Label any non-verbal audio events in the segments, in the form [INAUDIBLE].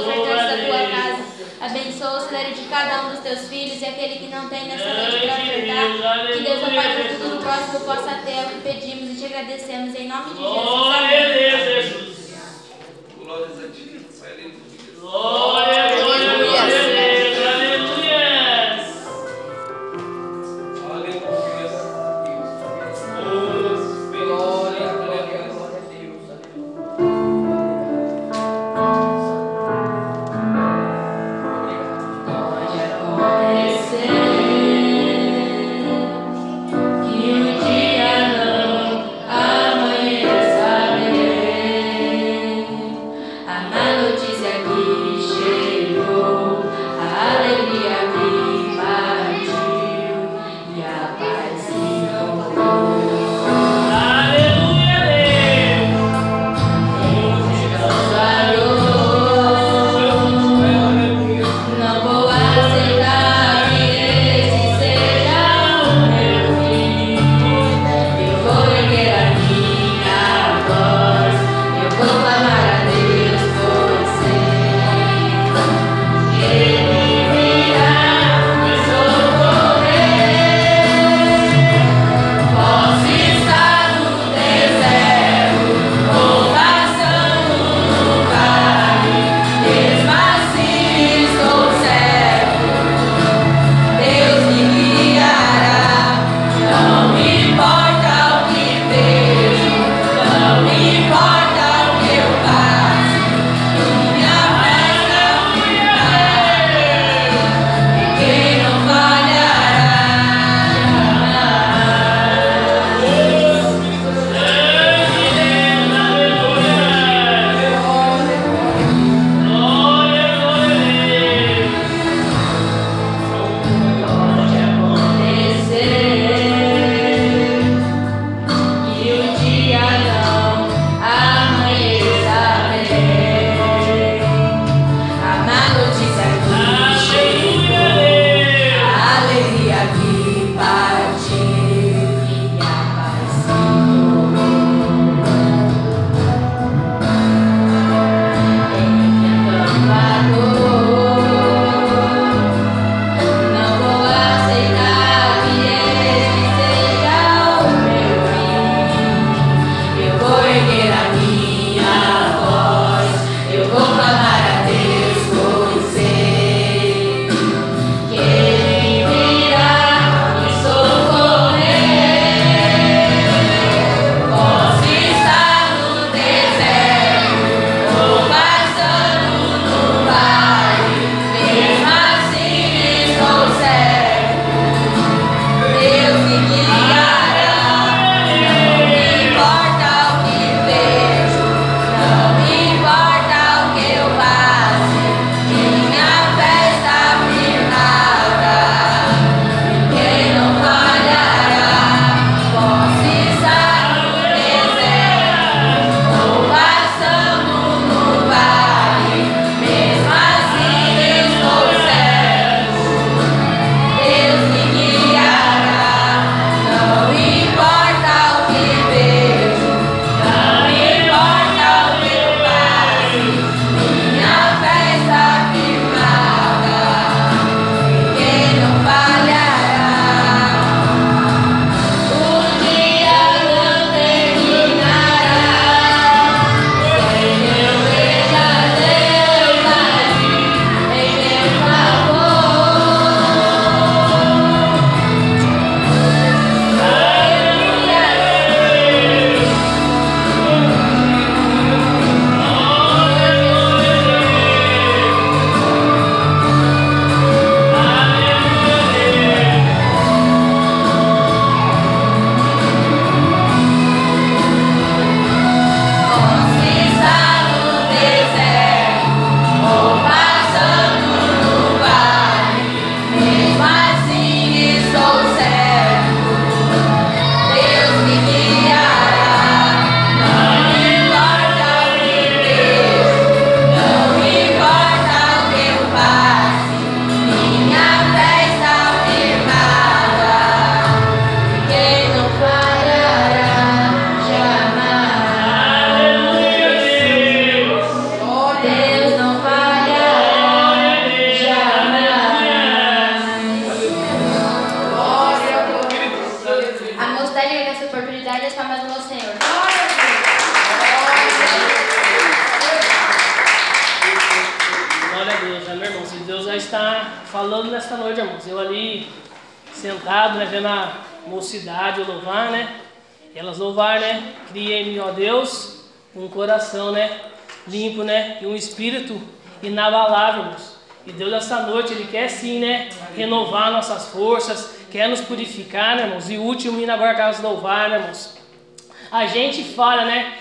ofertantes da tua casa. Abençoa o celeiro de cada um dos teus filhos e aquele que não tem nessa noite para ofertar. Que Deus, ó Pai, que o futuro próximo possa ter o que pedimos e te agradecemos em nome de Jesus. Glória a Deus, Jesus. Glória a ti, Glória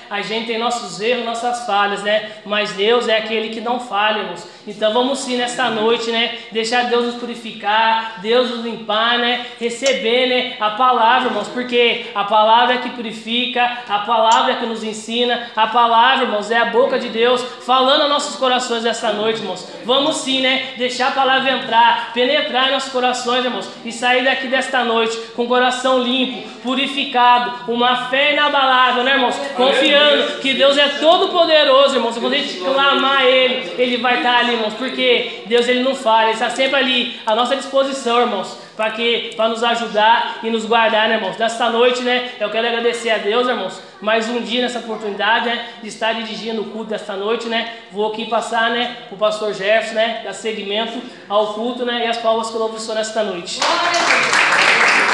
A gente tem nossos erros, nossas falhas, né? Mas Deus é aquele que não falha, irmãos. Então vamos sim nesta noite, né? Deixar Deus nos purificar, Deus nos limpar, né? Receber, né? A palavra, irmãos, porque a palavra é que purifica, a palavra é que nos ensina, a palavra, irmãos, é a boca de Deus falando aos nossos corações nesta noite, irmãos. Vamos sim, né? Deixar a palavra entrar, penetrar em nossos corações, irmãos, e sair daqui desta noite com o coração limpo, purificado, uma fé inabalável, né, irmãos? Confiando que Deus é todo poderoso, irmãos. Quando a gente clamar a Ele, Ele vai estar ali irmãos, porque Deus ele não falha, Ele está sempre ali à nossa disposição, irmãos, para que para nos ajudar e nos guardar, né, irmãos. Nesta noite, né, eu quero agradecer a Deus, irmãos, mais um dia nessa oportunidade, né, de estar dirigindo o culto desta noite, né. Vou aqui passar, né, o pastor Jefferson, né, dar seguimento ao culto, né, e as palmas que eu louvo nesta noite.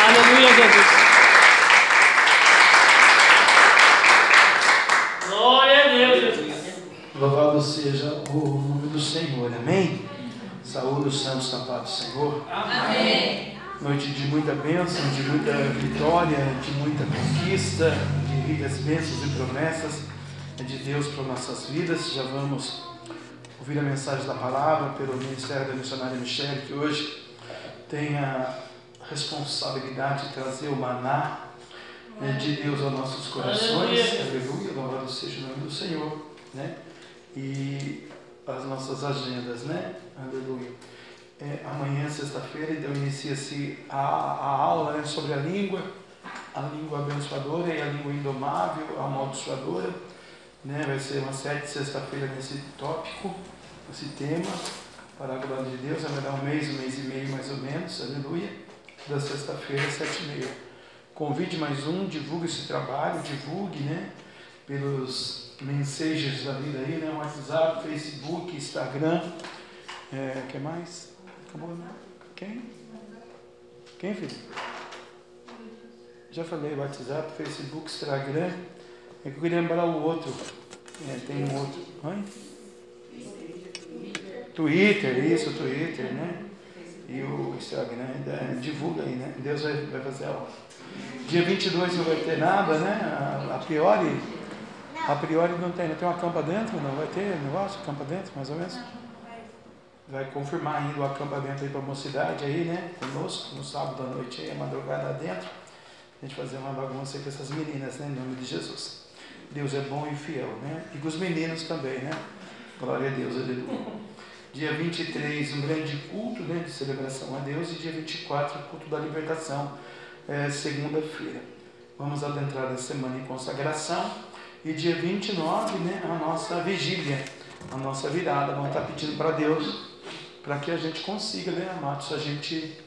Aleluia, Jesus. Glória a Deus, Jesus. Louvado seja o nome do Senhor, amém? Saúde os santos do Senhor. Amém. Noite de muita bênção, de muita vitória, de muita conquista, de ricas bênçãos e promessas de Deus para nossas vidas. Já vamos ouvir a mensagem da palavra pelo Ministério da Missionária Michele, que hoje tem a responsabilidade de trazer o maná né, de Deus aos nossos corações. Aleluia, louvado seja o nome do Senhor. Né? E as nossas agendas, né? Aleluia. É, amanhã, sexta-feira, então inicia-se a, a aula né, sobre a língua, a língua abençoadora e a língua indomável, a amaldiçoadora. Né? Vai ser uma sete sexta-feira nesse tópico, esse tema, para a glória de Deus. Vai dar um mês, um mês e meio mais ou menos, aleluia. Da sexta-feira, sete e meia. Convide mais um, divulgue esse trabalho, divulgue, né? Pelos mensagens da vida aí, né? WhatsApp, Facebook, Instagram. É, que mais? Acabou, né? Quem? Quem, filho? Já falei, WhatsApp, Facebook, Instagram. É que eu queria lembrar o outro. É, tem um outro. Oi? Twitter, isso, Twitter, né? E o Instagram, é, divulga aí, né? Deus vai, fazer a. Dia 22 não vai ter nada, né? A, a priori a priori não tem, não tem uma campa dentro, não vai ter negócio, campa dentro, mais ou menos? Vai confirmar ainda o acampamento aí para a mocidade aí, né? Conosco, no sábado à noite aí, a madrugada dentro. A gente fazer uma bagunça aí com essas meninas, né? Em nome de Jesus. Deus é bom e fiel, né? E com os meninos também, né? Glória a Deus, aleluia. Dia 23, um grande culto né, de celebração a Deus. E dia 24, culto da libertação, é, segunda-feira. Vamos adentrar a semana em consagração. E dia 29, né, a nossa vigília, a nossa virada. Vamos estar pedindo para Deus para que a gente consiga, né, amados, a gente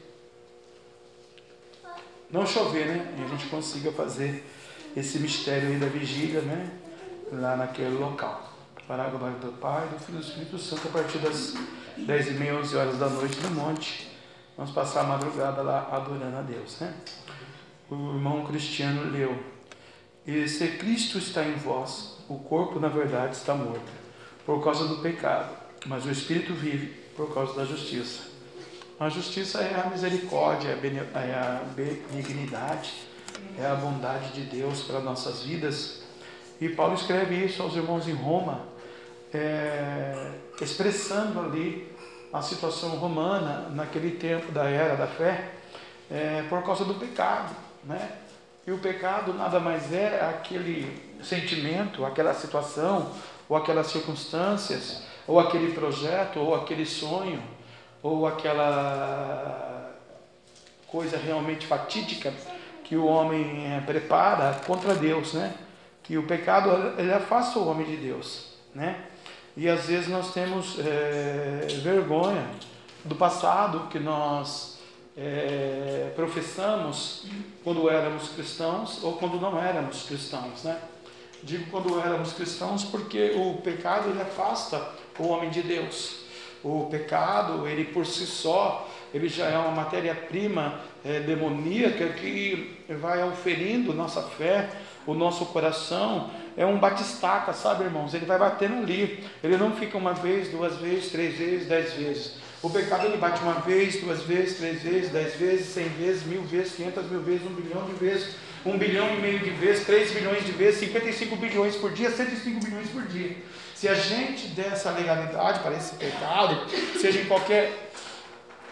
não chover, né? E a gente consiga fazer esse mistério aí da vigília, né? Lá naquele local. Para do Pai, do Filho e do Espírito Santo, a partir das 10 e meia, 11 horas da noite no monte. Vamos passar a madrugada lá adorando a Deus, né? O irmão Cristiano leu. E se Cristo está em vós, o corpo na verdade está morto, por causa do pecado, mas o Espírito vive por causa da justiça. A justiça é a misericórdia, é a benignidade, é a bondade de Deus para nossas vidas. E Paulo escreve isso aos irmãos em Roma, é, expressando ali a situação romana naquele tempo da era da fé, é, por causa do pecado, né? E o pecado nada mais é aquele sentimento, aquela situação, ou aquelas circunstâncias, ou aquele projeto, ou aquele sonho, ou aquela coisa realmente fatídica que o homem eh, prepara contra Deus, né? Que o pecado ele afasta o homem de Deus, né? E às vezes nós temos é, vergonha do passado que nós é, professamos quando éramos cristãos ou quando não éramos cristãos, né? Digo quando éramos cristãos porque o pecado ele afasta o homem de Deus. O pecado, ele por si só, ele já é uma matéria-prima é, demoníaca que vai auferindo nossa fé, o nosso coração. É um batistaca, sabe, irmãos? Ele vai batendo ali. Ele não fica uma vez, duas vezes, três vezes, dez vezes. O pecado ele bate uma vez, duas vezes, três vezes, dez vezes, cem vezes, mil vezes, quinhentas mil vezes, um bilhão de vezes, um bilhão e meio de vezes, três bilhões de vezes, 55 bilhões por dia, 105 bilhões por dia. Se a gente der essa legalidade para esse pecado, seja em qualquer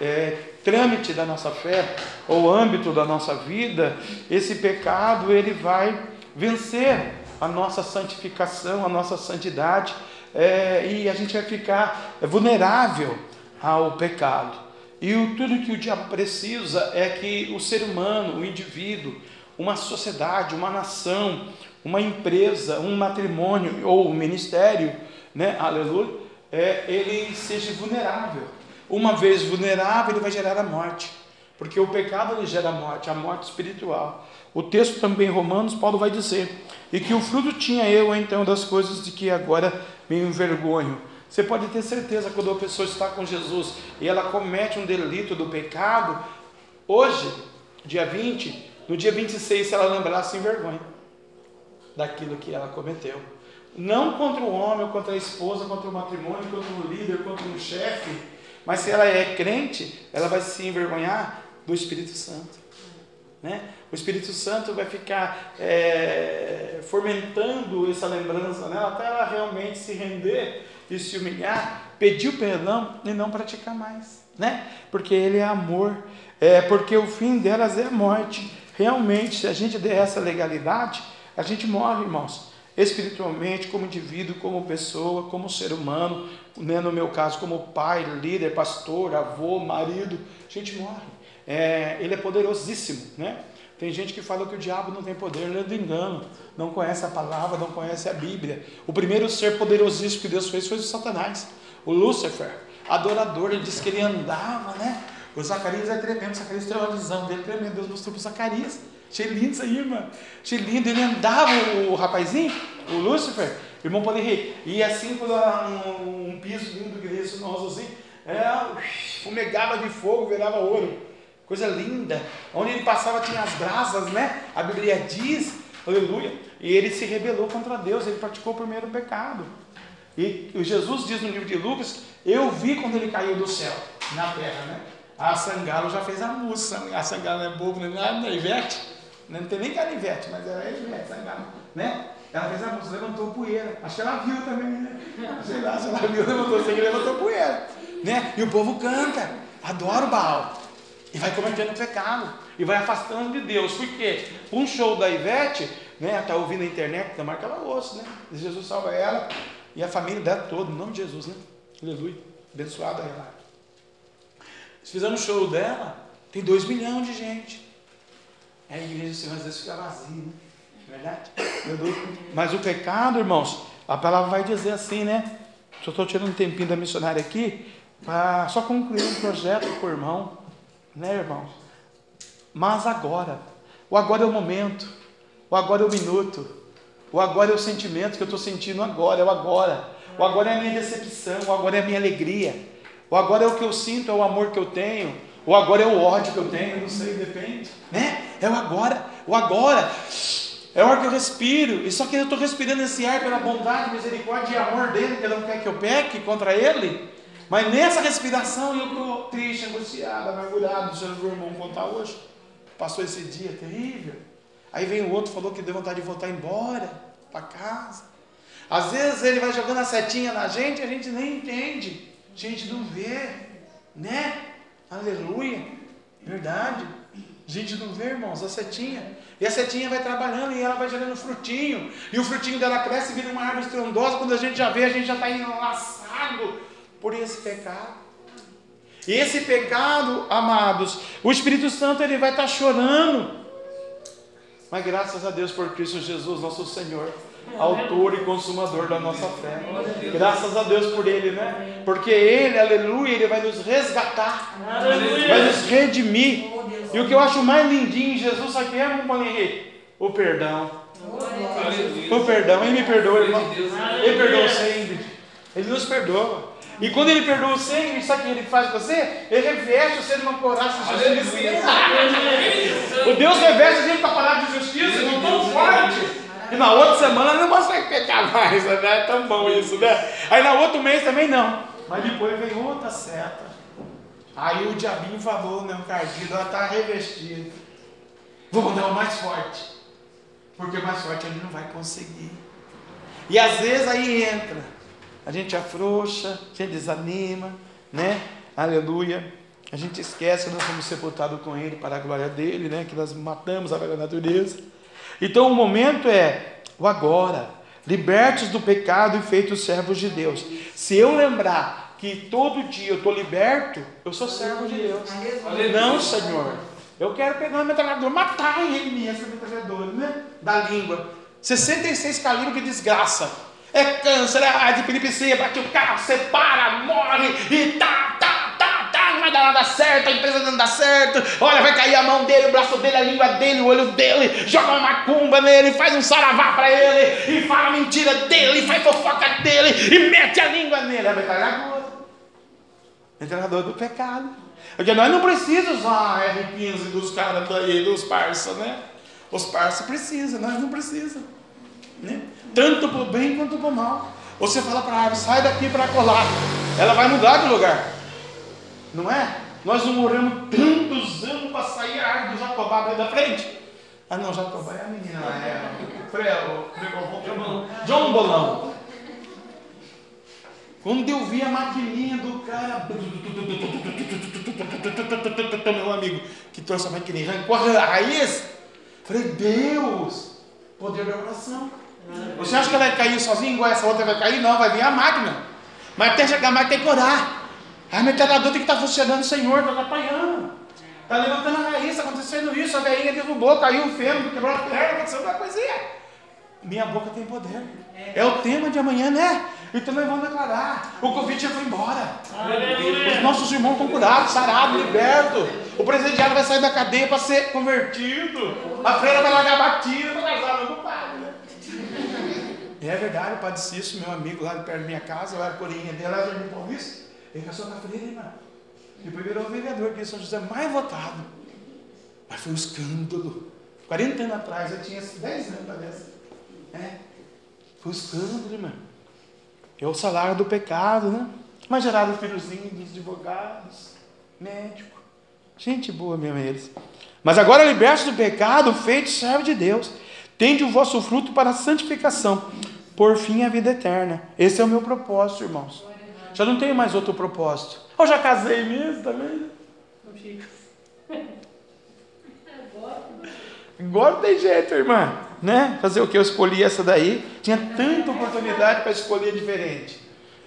é, trâmite da nossa fé ou âmbito da nossa vida, esse pecado ele vai vencer a nossa santificação, a nossa santidade, é, e a gente vai ficar vulnerável ao pecado. E o, tudo que o diabo precisa é que o ser humano, o indivíduo, uma sociedade, uma nação, uma empresa, um matrimônio ou um ministério, né, aleluia, é, ele seja vulnerável. Uma vez vulnerável, ele vai gerar a morte, porque o pecado ele gera a morte, a morte espiritual. O texto também, Romanos, Paulo vai dizer, e que o fruto tinha eu então das coisas de que agora me envergonho. Você pode ter certeza quando a pessoa está com Jesus e ela comete um delito do pecado, hoje, dia 20, no dia 26, se ela lembrar, se envergonha daquilo que ela cometeu. Não contra o homem, contra a esposa, contra o matrimônio, contra o líder, contra um chefe, mas se ela é crente, ela vai se envergonhar do Espírito Santo. Né? O Espírito Santo vai ficar é, fomentando essa lembrança nela até ela realmente se render e se humilhar, pedir perdão e não praticar mais, né? Porque Ele é amor, é porque o fim delas é a morte. Realmente, se a gente der essa legalidade, a gente morre, irmãos, espiritualmente, como indivíduo, como pessoa, como ser humano, né? no meu caso, como pai, líder, pastor, avô, marido, a gente morre. É, ele é poderosíssimo, né? Tem gente que fala que o diabo não tem poder, ele é engano, não conhece a palavra, não conhece a Bíblia. O primeiro ser poderosíssimo que Deus fez foi o Satanás, o Lúcifer, adorador, ele disse que ele andava, né? O Zacarias é tremendo, Zacarias tem uma visão dele tremenda, Deus mostrou para o Zacarias. Achei lindo isso aí, irmão. Achei lindo, ele andava, o, rapazinho, o Lúcifer, irmão pode rir, e assim quando um, um piso lindo que isso, nosso assim, é, fumegava de fogo, virava ouro coisa linda. Onde ele passava tinha as brasas, né? A Bíblia diz, aleluia. E ele se rebelou contra Deus, ele praticou o primeiro pecado. E Jesus diz no livro de Lucas: Eu vi quando ele caiu do céu, na terra, né? A Sangalo já fez a música. A Sangalo não é bobo, não é, é Ivete. Não tem nem canivete, mas era Ivete, Sangalo, né? Ela fez a música, levantou poeira. Acho que ela viu também, né? Sei lá, se ela viu, levantou, sei que levantou poeira. Né? E o povo canta, adora o Baal. E vai cometendo pecado. E vai afastando de Deus. Por quê? Um show da Ivete, né? Está ouvindo na internet, tomara que ela ouça, né? Jesus salva ela e a família dela toda, em nome de Jesus, né? Aleluia. Abençoada ela. Se fizemos um show dela, tem dois milhões de gente. É a igreja do Senhor às vezes fica vazia, né? É verdade? Mas o pecado, irmãos, a palavra vai dizer assim, né? Só estou tirando um tempinho da missionária aqui, para só concluir um projeto com o irmão. Né, irmãos? Mas agora, o agora é o momento, o agora é o minuto, o agora é o sentimento que eu estou sentindo agora, é o agora. O agora é a minha decepção, o agora é a minha alegria. O agora é o que eu sinto, é o amor que eu tenho. O agora é o ódio que eu tenho, não sei, depende. Né? É o agora. O agora é o ar que eu respiro. E só que eu estou respirando esse ar pela bondade, misericórdia e amor dele, que ele não quer que eu peque contra ele. Mas nessa respiração eu estou triste, angustiado, amargurado. Deixa o irmão contar hoje. Passou esse dia terrível. Aí vem o outro, falou que deu vontade de voltar embora para casa. Às vezes ele vai jogando a setinha na gente e a gente nem entende. A gente não vê, né? Aleluia. Verdade. A gente não vê, irmãos, a setinha. E a setinha vai trabalhando e ela vai gerando frutinho. E o frutinho dela cresce e vira uma árvore estrondosa. Quando a gente já vê, a gente já está enlaçado por esse pecado. E esse pecado, amados, o Espírito Santo ele vai estar chorando. Mas graças a Deus por Cristo Jesus, nosso Senhor, autor e consumador da nossa fé. Graças a Deus por Ele, né? Porque Ele, aleluia, Ele vai nos resgatar, vai nos redimir. E o que eu acho mais lindinho em Jesus, sabe o que é, meu Henrique? O perdão. O perdão, Ele me perdoa, irmão. Ele perdoa sempre. Ele nos perdoa. E quando ele perdoa o sangue, sabe o que ele faz com você? Ele reveste você de uma coraça de justiça. O Deus reveste a gente com a palavra de justiça, de tão forte. E na outra semana não consegue pecar mais, né? É tão bom isso, né? Aí na outro mês também não. Mas depois vem outra seta. Aí o diabinho falou, né? O cardido, ela está revestida. Vou mandar o mais forte. Porque o mais forte ele não vai conseguir. E às vezes aí entra. A gente afrouxa, a gente desanima, né? Aleluia. A gente esquece que nós fomos sepultados com Ele para a glória dele, né? Que nós matamos a velha natureza. Então o momento é o agora. Libertos do pecado e feitos servos de Deus. Se eu lembrar que todo dia eu estou liberto, eu sou servo de Deus. Não, Senhor. Eu quero pegar uma metralhadora, matar ele essa metralhadora, né? Da língua. 66 calibres de desgraça. É câncer, é AIDS, epilepsia, bate o carro, separa, morre e tá, tá, tá, tá, não vai dar nada certo, a empresa não dá certo. Olha, vai cair a mão dele, o braço dele, a língua dele, o olho dele, joga uma macumba nele, faz um saravá para ele, e fala mentira dele, faz fofoca dele, e mete a língua nele. É metralhador. Metralhador do pecado. Porque nós não precisamos usar R15 dos caras daí, dos parça, né? Os parça precisam, nós não precisamos. Né? Tanto para o bem quanto para o mal. Você fala para a árvore, sai daqui para colar. Ela vai mudar de lugar. Não é? Nós não moramos tantos anos para sair a árvore do Jacobá da frente. Ah não, Jacobá é a menina, é Frelo, John Bolão. Quando eu vi a maquininha do cara, meu amigo, que trouxe a maquininha, arrancou a raiz, falei, Deus, poder da oração. Você acha que ela vai cair sozinha, igual essa outra vai cair? Não, vai vir a máquina. Mas até chegar mais tem que orar. A metralhadora tem que estar funcionando, Senhor, está atrapalhando. Está levantando a raiz, está acontecendo isso, a velhinha derrubou, caiu o fêmur, quebrou a perna, aconteceu uma coisinha. Minha boca tem poder. É o tema de amanhã, né? Então nós vamos declarar. O Covid já foi embora. Os nossos irmãos estão curados, sarados, libertos. O presidiário vai sair da cadeia para ser convertido. A freira vai largar batida para casar no padre. Né? É verdade, o padre Cício, meu amigo lá perto da minha casa, eu era corinha dele, lá no Paulista. Ele casou com a freira, irmão. Depois virou vereador aqui em São José, mais votado. Mas foi um escândalo. 40 anos atrás, eu tinha 10 anos, parece. É. Foi um escândalo, irmão. É o salário do pecado, né? Mas geraram filhos lindos, advogados, médico. Gente boa mesmo eles. Mas agora libertos do pecado, feitos servo de Deus. Tende o vosso fruto para a santificação, por fim a vida eterna. Esse é o meu propósito, irmãos. Já não tenho mais outro propósito. Eu já casei mesmo também. Não fica. Agora tem jeito, irmã. Né? Fazer o que? Eu escolhi essa daí. Tinha tanta oportunidade para escolher diferente.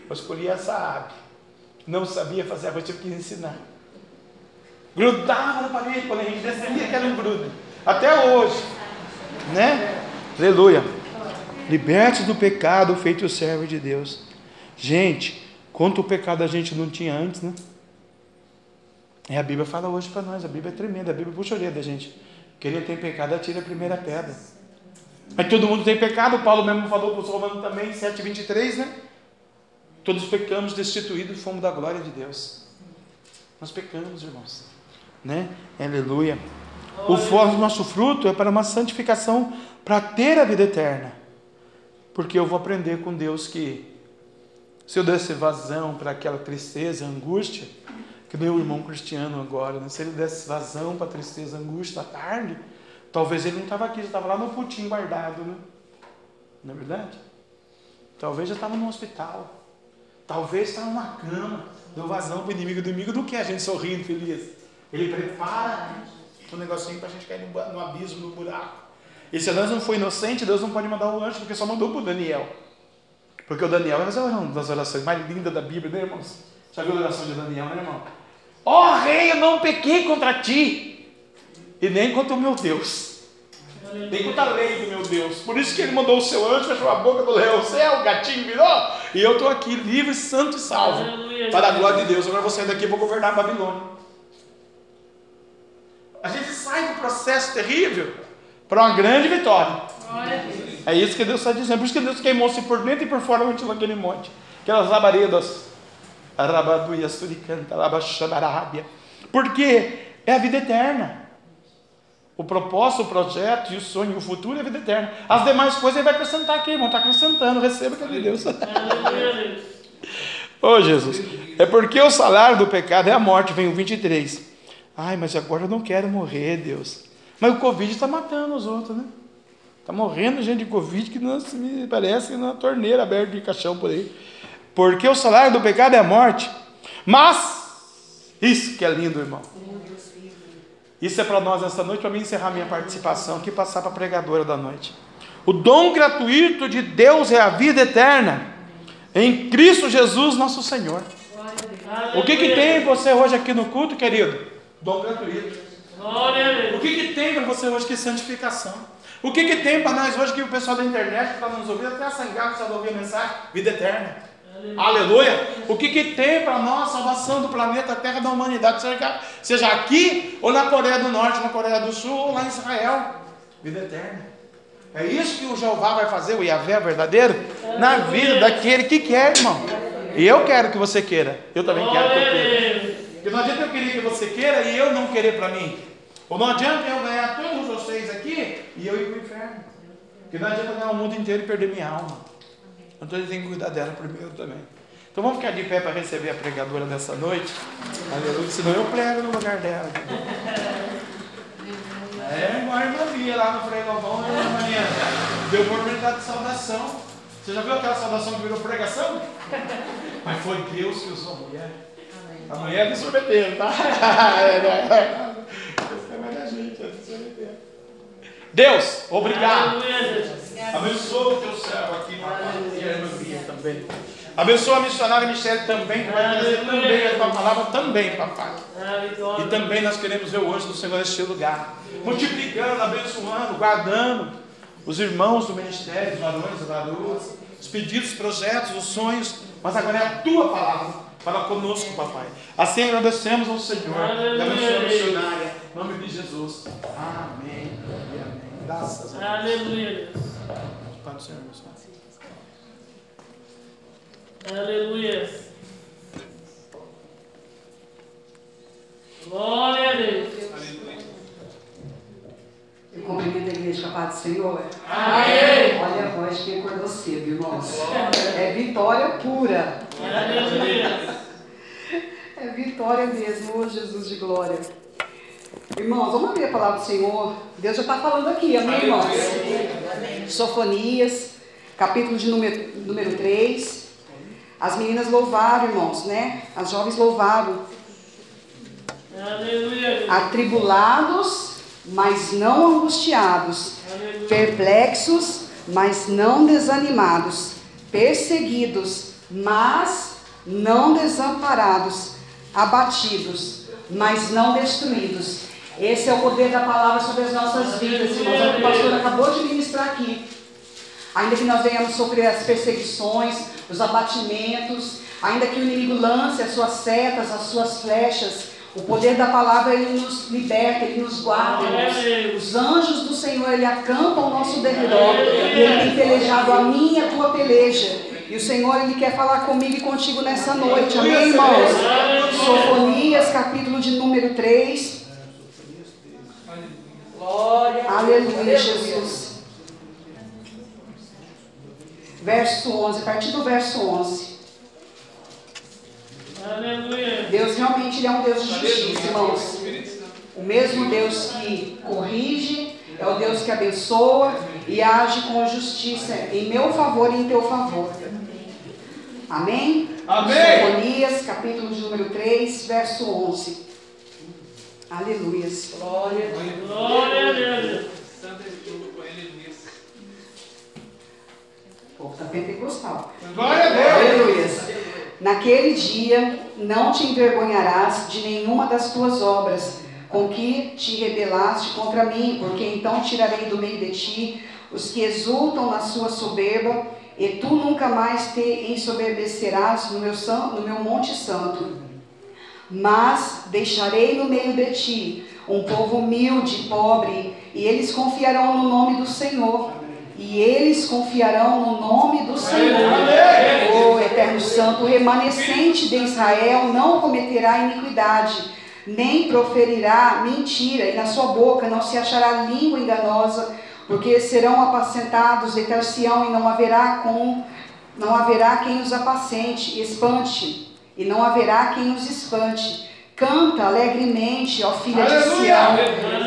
Eu escolhi essa ave. Não sabia fazer, agora tive que ensinar. Grudava na parede, quando a gente descia, que era um grudo. Até hoje. Né? Aleluia. Liberte do pecado, feito servo de Deus. Gente, quanto pecado a gente não tinha antes, né? É, a Bíblia fala hoje para nós, a Bíblia é tremenda, a Bíblia puxa a orelha da gente. Quem não tem pecado, atira a primeira pedra. Mas todo mundo tem pecado, Paulo mesmo falou para os romanos também, 7,23, né? Todos pecamos, destituídos, fomos da glória de Deus. Nós pecamos, irmãos. Né? Aleluia. O do nosso fruto é para uma santificação, para ter a vida eterna. Porque eu vou aprender com Deus que se eu desse vazão para aquela tristeza, angústia, que o irmão cristiano agora, né? se ele desse vazão para tristeza, angústia à tarde, talvez ele não estava aqui, já estava lá no putinho guardado, né? Não é verdade? Talvez já estava no hospital. Talvez estava numa cama, deu vazão para o inimigo do inimigo do que a gente sorrindo, feliz. Ele prepara um negocinho para a gente cair no abismo, no buraco. E se Deus não foi inocente, Deus não pode mandar o anjo, porque só mandou para o Daniel. Porque o Daniel é uma das orações mais lindas da Bíblia, né, irmãos? Já viu a oração de Daniel, né, irmão? Ó oh, rei, eu não pequei contra ti, e nem contra o meu Deus, nem contra a lei do meu Deus. Por isso que ele mandou o seu anjo, fechou a boca do leão, céu, o gatinho virou, e eu estou aqui livre, santo e salvo, para a glória de Deus. Agora vou sair daqui e vou governar a Babilônia. A gente sai do processo terrível para uma grande vitória. É isso que Deus está dizendo. Por isso que Deus queimou-se por dentro e por fora naquele monte. Aquelas labaredas. Porque é a vida eterna. O propósito, o projeto e o sonho, o futuro é a vida eterna. As demais coisas ele vai acrescentar aqui, vão estar acrescentando. Receba que é de Deus. [LAUGHS] Ô Jesus, é porque o salário do pecado é a morte, vem o 23. Ai, mas agora eu não quero morrer, Deus. Mas o Covid está matando os outros, né? Está morrendo gente de Covid que não se me parece na torneira aberta de caixão por aí. Porque o salário do pecado é a morte. Mas, isso que é lindo, irmão. Isso é para nós essa noite, para mim encerrar minha participação aqui passar para a pregadora da noite. O dom gratuito de Deus é a vida eterna em Cristo Jesus, nosso Senhor. O que, que tem você hoje aqui no culto, querido? Dom gratuito. O que, que tem para você hoje que santificação? O que, que tem para nós hoje que o pessoal da internet que está nos ouvindo, até a sangado precisa ouvir a mensagem? Vida eterna. Aleluia. O que, que tem para nós salvação do planeta Terra, da humanidade, seja, aqui ou na Coreia do Norte, na Coreia do Sul ou lá em Israel? Vida eterna. É isso que o Jeová vai fazer, o Yahvé verdadeiro, na vida daquele que quer, irmão. E eu quero que você queira. Eu também quero que eu queira. Porque não adianta eu querer que você queira e eu não querer para mim. Ou não adianta eu ganhar todos vocês aqui e eu ir para o inferno. Porque não adianta ganhar o mundo inteiro e perder minha alma. Então eu tenho que cuidar dela primeiro também. Então vamos ficar de pé para receber a pregadora dessa noite. Aleluia. Senão eu prego no lugar dela. É, igual a irmã Bia lá no Frei Galvão, né, irmã Mariana? Deu oportunidade de saudação. Você já viu aquela saudação que virou pregação? [LAUGHS] Mas foi Deus que usou a mulher. A mulher é sorveteiro, tá? [LAUGHS] É, né? Esse é mais da gente, é do sorveteiro. Deus, obrigado. Abençoa o teu servo aqui, papai. A irmã Bia também. Abençoa a missionária Michelle também, que vai trazer também a tua palavra também, papai. A E também nós queremos ver o anjo do Senhor neste lugar, multiplicando, abençoando, guardando os irmãos do ministério, os varões, as varoas, os pedidos, os projetos, os sonhos, mas agora é a tua palavra. Fala conosco, papai. Assim agradecemos ao Senhor. E abençoa a missionária. Em nome de Jesus. Amém. Graças a Deus. Aleluia. Pai do Senhor, meu Senhor. Aleluia. Glória a Deus. Eu cumprimento a igreja com a paz do Senhor. Amém. Olha a voz de quem acordou cedo, irmãos. É vitória pura. Aleluia. É vitória mesmo, ô Jesus de glória. Irmãos, vamos abrir a palavra do Senhor. Deus já está falando aqui, amém, irmãos? Sofonias, capítulo de número, número 3. As meninas louvaram, irmãos, né? As jovens louvaram. Aleluia. Atribulados, mas não angustiados. Aleluia. perplexos, mas não desanimados, perseguidos, mas não desamparados, abatidos, mas não destruídos. Esse é o poder da palavra sobre as nossas vidas, irmãos. É o que o pastor acabou de ministrar aqui. Ainda que nós venhamos sofrer as perseguições, os abatimentos, ainda que o inimigo lance as suas setas, as suas flechas, o poder da palavra ele nos liberta, ele nos guarda, irmãos. Os anjos do Senhor, ele acampa ao nosso derredor. E ele tem pelejado a minha e a tua peleja. E o Senhor, ele quer falar comigo e contigo nessa noite. Amém, irmãos? Sofonias, capítulo de número 3. Glória a Aleluia, Jesus. Verso 11, a partir do verso 11. Aleluia. Deus realmente ele é um Deus de justiça, irmãos. O mesmo Deus que corrige é o Deus que abençoa e age com justiça em meu favor e em teu favor. Amém? Amém. Sofonias, capítulo de número 3, verso 11. Aleluias. Glória a Deus. Glória a Deus. O povo está pentecostal. Glória a Deus. Aleluias. Naquele dia não te envergonharás de nenhuma das tuas obras, com que te rebelaste contra mim, porque então tirarei do meio de ti os que exultam na sua soberba, e tu nunca mais te ensoberbecerás no meu, san- no meu monte santo. Mas deixarei no meio de ti um povo humilde e pobre, e eles confiarão no nome do Senhor. E eles confiarão no nome do Senhor. Oh, eterno santo, o remanescente de Israel não cometerá iniquidade, nem proferirá mentira, e na sua boca não se achará língua enganosa, porque serão apacentados, deitar-se-ão, e não haverá com não haverá quem os apacente, espante, e não haverá quem os espante. Canta alegremente, ó filha de Sião.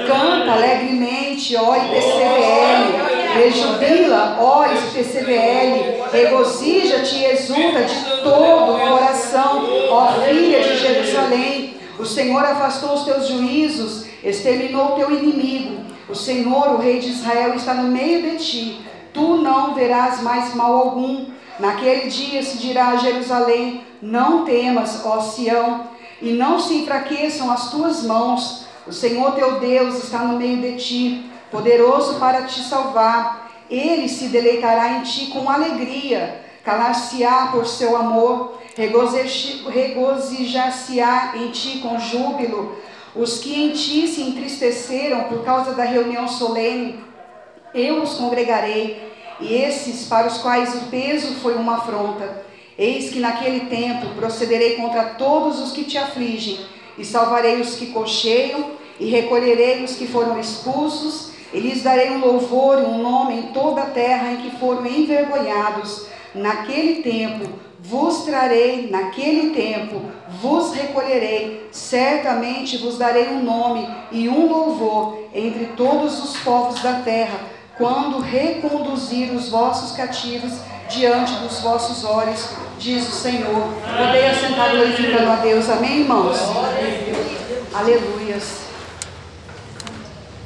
Canta alegremente, ó IPCBL. Rejubila, ó IPCBL. Regozija-te e exulta de todo o coração, ó filha de Jerusalém. O Senhor afastou os teus juízos, exterminou o teu inimigo. O Senhor, o Rei de Israel, está no meio de ti. Tu não verás mais mal algum. Naquele dia se dirá a Jerusalém: Não temas, ó Sião e não se enfraqueçam as tuas mãos. O Senhor teu Deus está no meio de ti, poderoso para te salvar. Ele se deleitará em ti com alegria, calar-se-á por seu amor, regozijar-se-á em ti com júbilo. Os que em ti se entristeceram por causa da reunião solene, eu os congregarei, e esses para os quais o peso foi uma afronta Eis que naquele tempo procederei contra todos os que te afligem, e salvarei os que cocheiam, e recolherei os que foram expulsos, e lhes darei um louvor e um nome em toda a terra em que foram envergonhados. Naquele tempo vos trarei, naquele tempo vos recolherei, certamente vos darei um nome e um louvor entre todos os povos da terra, quando reconduzir os vossos cativos diante dos vossos olhos, diz o Senhor. Podei assentar glorificando a Deus. Amém, irmãos? Aleluias.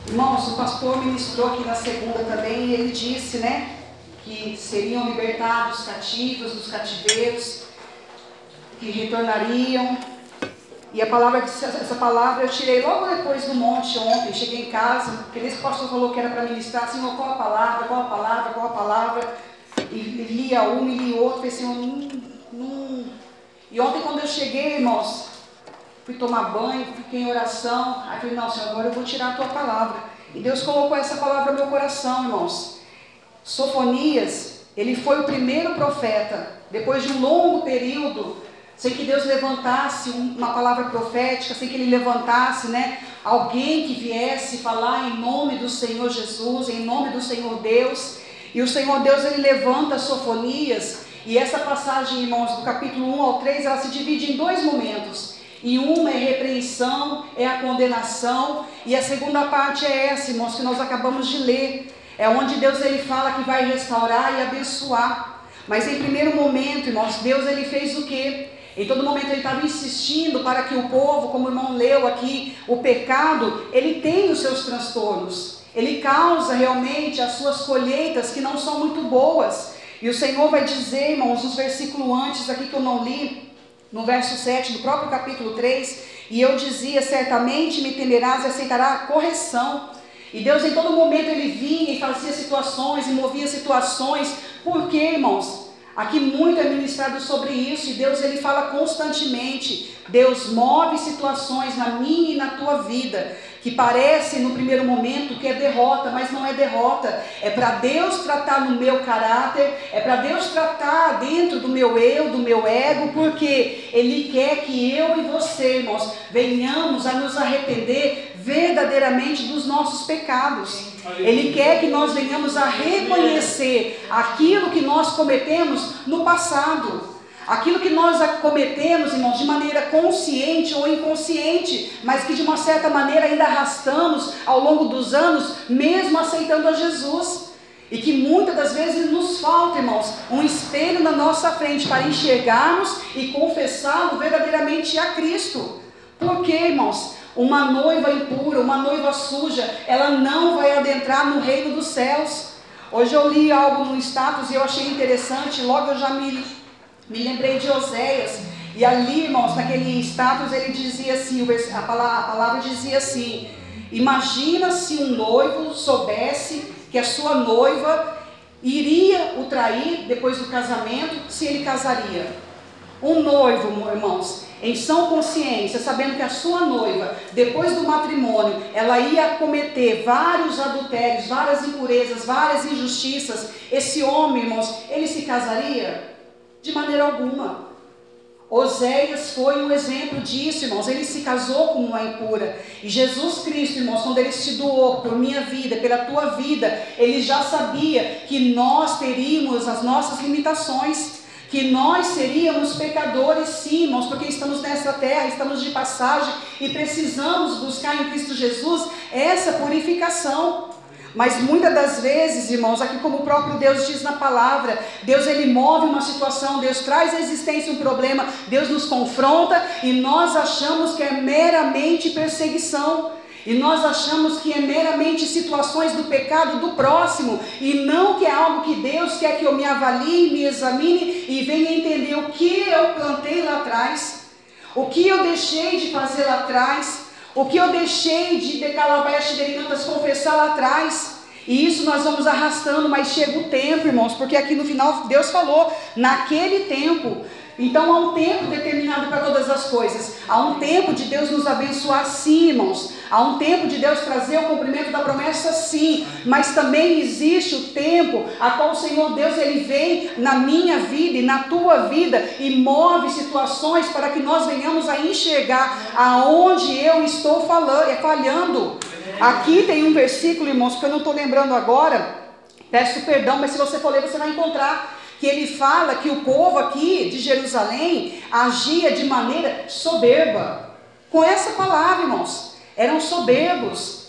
Irmãos, o pastor ministrou aqui na segunda também e ele disse, né, que seriam libertados cativos dos cativeiros, que retornariam. E a palavra, essa palavra eu tirei logo depois do monte ontem. Cheguei em casa, porque esse pastor falou que era para ministrar, Senhor, qual a palavra, qual a palavra, qual a palavra e lia um e lia outro, pensei, hum, hum. E ontem quando eu cheguei, irmãos, fui tomar banho, fiquei em oração, aí falei, não, Senhor, agora eu vou tirar a tua palavra. E Deus colocou essa palavra no meu coração, irmãos. Sofonias, ele foi o primeiro profeta, depois de um longo período, sem que Deus levantasse uma palavra profética, sem que ele levantasse, né, alguém que viesse falar em nome do Senhor Jesus, em nome do Senhor Deus. E o Senhor Deus ele levanta Sofonias, e essa passagem, irmãos, do capítulo 1 ao 3, ela se divide em dois momentos. E uma é repreensão, é a condenação, e a segunda parte é essa, irmãos, que nós acabamos de ler. É onde Deus ele fala que vai restaurar e abençoar. Mas em primeiro momento, irmãos, Deus ele fez o quê? Em todo momento ele estava insistindo para que o povo, como o irmão leu aqui, o pecado, ele tem os seus transtornos. Ele causa realmente as suas colheitas que não são muito boas. E o Senhor vai dizer, irmãos, nos versículos antes aqui que eu não li, no verso 7 do próprio capítulo 3, e eu dizia: certamente me temerás e aceitará a correção. E Deus em todo momento ele vinha e fazia situações e movia situações. Por quê, irmãos? Aqui muito é ministrado sobre isso e Deus ele fala constantemente. Deus move situações na minha e na tua vida que parece no primeiro momento que é derrota, mas não é derrota. É para Deus tratar no meu caráter, é para Deus tratar dentro do meu eu, do meu ego, porque Ele quer que eu e você, irmãos, venhamos a nos arrepender verdadeiramente dos nossos pecados. Ele quer que nós venhamos a reconhecer aquilo que nós cometemos no passado. Aquilo que nós cometemos, irmãos, de maneira consciente ou inconsciente, mas que de uma certa maneira ainda arrastamos ao longo dos anos, mesmo aceitando a Jesus. E que muitas das vezes nos falta, irmãos, um espelho na nossa frente para enxergarmos e confessá-lo verdadeiramente a Cristo. Por quê, irmãos? Uma noiva impura, uma noiva suja, ela não vai adentrar no reino dos céus. Hoje eu li algo no status e eu achei interessante, logo eu já me me lembrei de Oséias, e ali, irmãos, naquele status, ele dizia assim: a palavra, dizia assim: Imagina se um noivo soubesse que a sua noiva iria o trair depois do casamento, se ele casaria. Um noivo, irmãos, em sã consciência, sabendo que a sua noiva, depois do matrimônio, ela ia cometer vários adultérios, várias impurezas, várias injustiças, esse homem, irmãos, ele se casaria? De maneira alguma. Oséias foi um exemplo disso, irmãos. Ele se casou com uma impura. E Jesus Cristo, irmãos, quando ele se doou por minha vida, pela tua vida, ele já sabia que nós teríamos as nossas limitações. Que nós seríamos pecadores, sim, irmãos, porque estamos nessa terra, estamos de passagem e precisamos buscar em Cristo Jesus essa purificação. Mas muitas das vezes, irmãos, aqui como o próprio Deus diz na palavra, Deus ele move uma situação, Deus traz à existência um problema, Deus nos confronta e nós achamos que é meramente perseguição. E nós achamos que é meramente situações do pecado do próximo e não que é algo que Deus quer que eu me avalie, me examine e venha entender o que eu plantei lá atrás, o que eu deixei de fazer lá atrás, o que eu deixei de decalabaste delicantas confessar lá atrás. E isso nós vamos arrastando, mas chega o tempo, irmãos, porque aqui no final Deus falou, naquele tempo. Então há um tempo determinado para todas as coisas. Há um tempo de Deus nos abençoar, sim, irmãos. Há um tempo de Deus trazer o cumprimento da promessa, sim. Mas também existe o tempo a qual o Senhor Deus ele vem na minha vida e na tua vida e move situações para que nós venhamos a enxergar aonde eu estou falando, é falhando. Aqui tem um versículo, irmãos, que eu não estou lembrando agora. Peço perdão, mas se você for ler, você vai encontrar que ele fala que o povo aqui de Jerusalém agia de maneira soberba. Com essa palavra, irmãos, eram soberbos.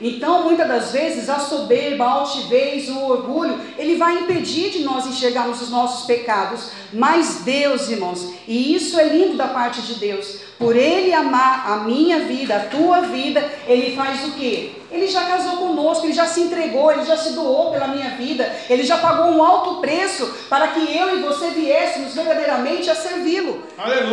Então, muitas das vezes, a soberba, a altivez, o orgulho, ele vai impedir de nós enxergarmos os nossos pecados. Mas Deus, irmãos, e isso é lindo da parte de Deus, por Ele amar a minha vida, a tua vida, Ele faz o quê? Ele já casou conosco, Ele já se entregou, Ele já se doou pela minha vida, Ele já pagou um alto preço para que eu e você viéssemos verdadeiramente a servi-lo.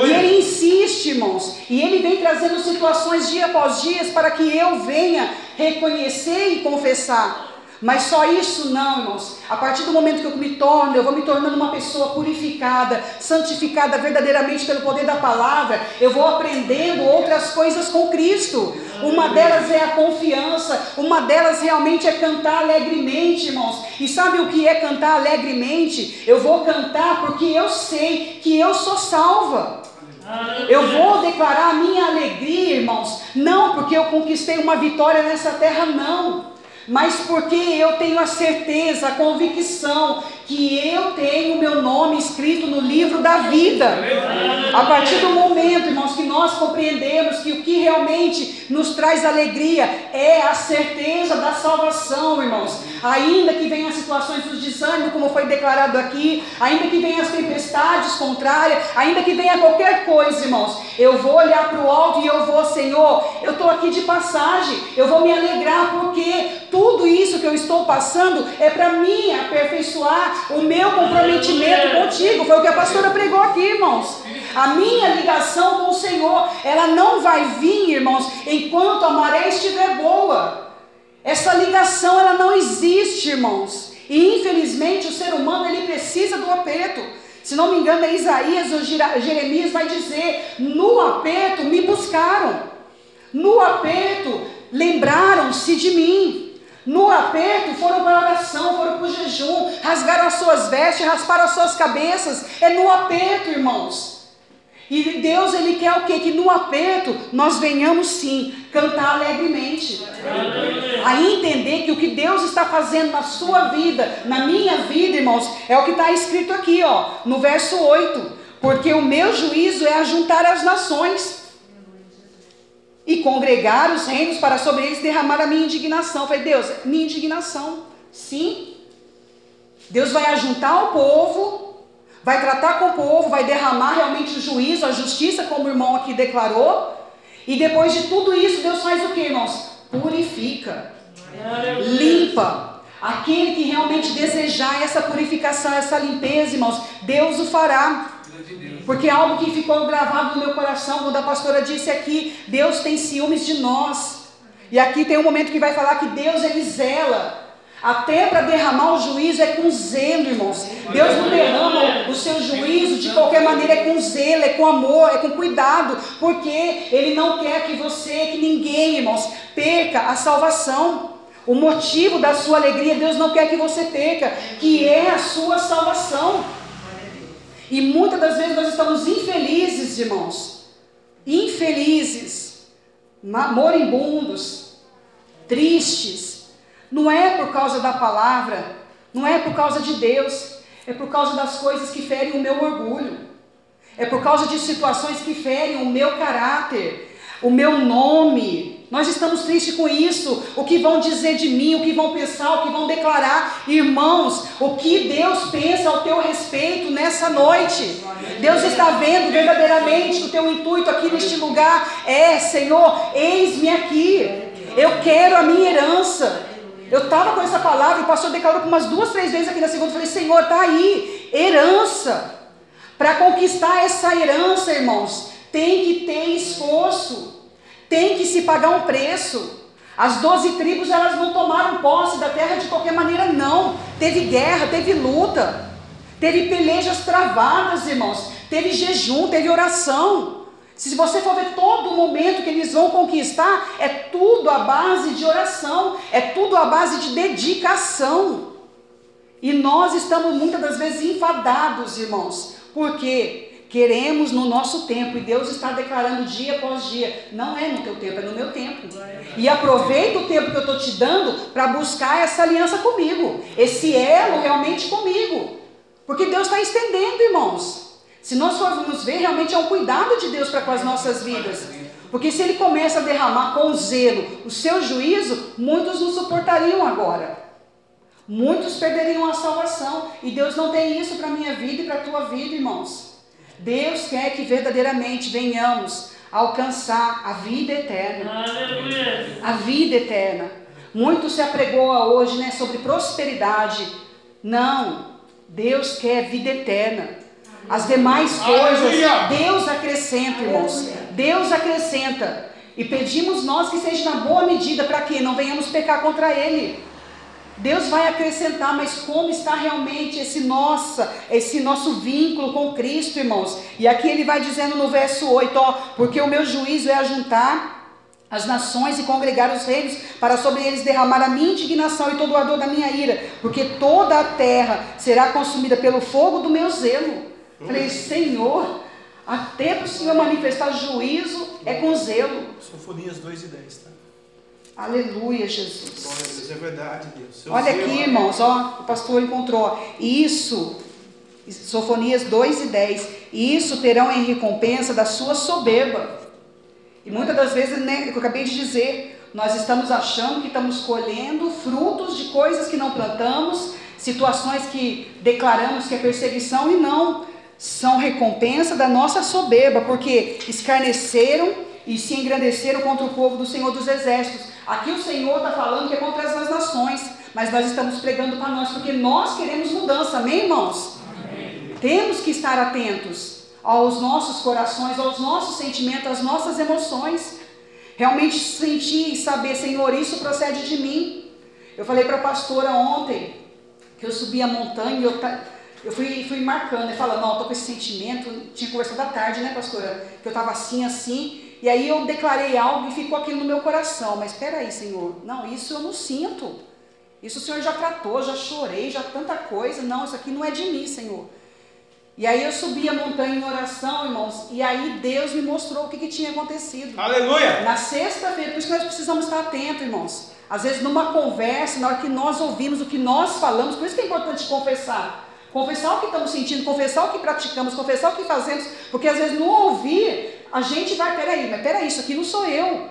E Ele insiste, irmãos, e Ele vem trazendo situações dia após dia para que eu venha reconhecer e confessar. Mas só isso não, irmãos. A partir do momento que eu me torno, eu vou me tornando uma pessoa purificada, santificada verdadeiramente pelo poder da palavra, eu vou aprendendo outras coisas com Cristo. Uma delas é a confiança, uma delas realmente é cantar alegremente, irmãos. E sabe o que é cantar alegremente? Eu vou cantar porque eu sei que eu sou salva. Eu vou declarar a minha alegria, irmãos, não porque eu conquistei uma vitória nessa terra, não mas porque eu tenho a certeza, a convicção que eu tenho o meu nome escrito no livro da vida. A partir do momento, irmãos, que nós compreendemos que o que realmente nos traz alegria é a certeza da salvação, irmãos. Ainda que venham as situações de desânimo, como foi declarado aqui, ainda que venham as tempestades contrárias, ainda que venha qualquer coisa, irmãos, eu vou olhar para o alto e eu vou, Senhor, eu estou aqui de passagem, eu vou me alegrar porque tudo isso que eu estou passando é para mim aperfeiçoar o meu comprometimento contigo. Foi o que a pastora pregou aqui, irmãos. A minha ligação com o Senhor, ela não vai vir, irmãos, enquanto a maré estiver boa. Essa ligação, ela não existe, irmãos. E infelizmente o ser humano, ele precisa do aperto. Se não me engano, é Isaías ou Jeremias vai dizer: no aperto me buscaram, no aperto lembraram-se de mim. No aperto, foram para a oração, foram para o jejum, rasgaram as suas vestes, rasparam as suas cabeças. É no aperto, irmãos. E Deus, Ele quer o quê? Que no aperto nós venhamos sim cantar alegremente. A entender que o que Deus está fazendo na sua vida, na minha vida, irmãos, é o que está escrito aqui, ó, no verso 8. Porque o meu juízo é ajuntar as nações e congregar os reinos para sobre eles derramar a minha indignação. Eu falei, Deus, minha indignação. Sim. Deus vai ajuntar o povo, vai tratar com o povo, vai derramar realmente o juízo, a justiça, como o irmão aqui declarou. E depois de tudo isso, Deus faz o que, irmãos? Purifica, limpa. Aquele que realmente desejar essa purificação, essa limpeza, irmãos, Deus o fará. Porque algo que ficou gravado no meu coração, quando a pastora disse aqui, Deus tem ciúmes de nós. E aqui tem um momento que vai falar que Deus ele zela. Até para derramar o juízo é com zelo, irmãos. Deus não derrama o seu juízo de qualquer maneira, é com zelo, é com amor, é com cuidado, porque Ele não quer que você, que ninguém, irmãos, perca a salvação. O motivo da sua alegria, Deus não quer que você perca, que é a sua salvação. E muitas das vezes nós estamos infelizes, irmãos. Infelizes, moribundos, tristes. Não é por causa da palavra, não é por causa de Deus, é por causa das coisas que ferem o meu orgulho. É por causa de situações que ferem o meu caráter, o meu nome. Nós estamos tristes com isso. O que vão dizer de mim, o que vão pensar, o que vão declarar. Irmãos, o que Deus pensa ao teu respeito nessa noite? Deus está vendo verdadeiramente o teu intuito aqui neste lugar é: Senhor, eis-me aqui. Eu quero a minha herança. Eu estava com essa palavra, o pastor declarou por umas duas, três vezes aqui na segunda. Eu falei, Senhor, está aí, herança. Para conquistar essa herança, irmãos, tem que ter esforço, tem que se pagar um preço. As doze tribos, elas não tomaram posse da terra de qualquer maneira, não. Teve guerra, teve luta, teve pelejas travadas, irmãos, teve jejum, teve oração. Se você for ver todo o momento que eles vão conquistar, é tudo à base de oração, é tudo à base de dedicação. E nós estamos muitas das vezes enfadados, irmãos, porque queremos no nosso tempo, e Deus está declarando dia após dia: não é no teu tempo, é no meu tempo. E aproveita o tempo que eu estou te dando para buscar essa aliança comigo, esse elo realmente comigo. Porque Deus está estendendo, irmãos. Se nós formos ver, realmente é um cuidado de Deus para com as nossas vidas. Porque se Ele começa a derramar com zelo o seu juízo, muitos não suportariam agora. Muitos perderiam a salvação. E Deus não tem isso para a minha vida e para a tua vida, irmãos. Deus quer que verdadeiramente venhamos alcançar a vida eterna. Aleluia. A vida eterna. Muito se apregoa hoje né, sobre prosperidade. Não. Deus quer vida eterna. As demais coisas, Aleluia. Deus acrescenta, irmãos. Deus acrescenta. E pedimos nós que seja na boa medida, para que não venhamos pecar contra Ele. Deus vai acrescentar, mas como está realmente esse nossa, esse nosso vínculo com Cristo, irmãos? E aqui ele vai dizendo no verso 8, ó, porque o meu juízo é ajuntar as nações e congregar os reinos, para sobre eles derramar a minha indignação e todo o ardor da minha ira, porque toda a terra será consumida pelo fogo do meu zelo. Falei, Senhor, até o Senhor manifestar juízo é com zelo. Sofonias 2 e 10, tá? Aleluia, Jesus. Glória a Deus, é verdade, Deus. Seu Olha aqui, irmãos, ó, o pastor encontrou. Isso, Sofonias 2 e 10. E isso terão em recompensa da sua soberba. E muitas das vezes, né, que eu acabei de dizer, nós estamos achando que estamos colhendo frutos de coisas que não plantamos, situações que declaramos que é perseguição e não. São recompensa da nossa soberba, porque escarneceram e se engrandeceram contra o povo do Senhor dos Exércitos. Aqui o Senhor está falando que é contra as nações, mas nós estamos pregando para nós, porque nós queremos mudança, amém, irmãos? Temos que estar atentos aos nossos corações, aos nossos sentimentos, às nossas emoções. Realmente sentir e saber, Senhor, isso procede de mim. Eu falei para a pastora ontem que eu subi a montanha e eu, eu fui, fui marcando, e falando, não, tô com esse sentimento, tinha conversado à tarde, né, pastora? Que eu estava assim, assim, e aí eu declarei algo e ficou aquilo no meu coração. Mas espera aí, Senhor, não, isso eu não sinto. Isso o Senhor já tratou, já chorei, já tanta coisa. Não, isso aqui não é de mim, Senhor. E aí eu subi a montanha em oração, irmãos, e aí Deus me mostrou o que, que tinha acontecido. Aleluia! Na sexta-feira, por isso que nós precisamos estar atentos, irmãos. Às vezes, numa conversa, na hora que nós ouvimos o que nós falamos, por isso que é importante confessar. Confessar o que estamos sentindo, confessar o que praticamos, confessar o que fazemos, porque às vezes no ouvir, a gente vai, peraí, mas peraí, isso aqui não sou eu.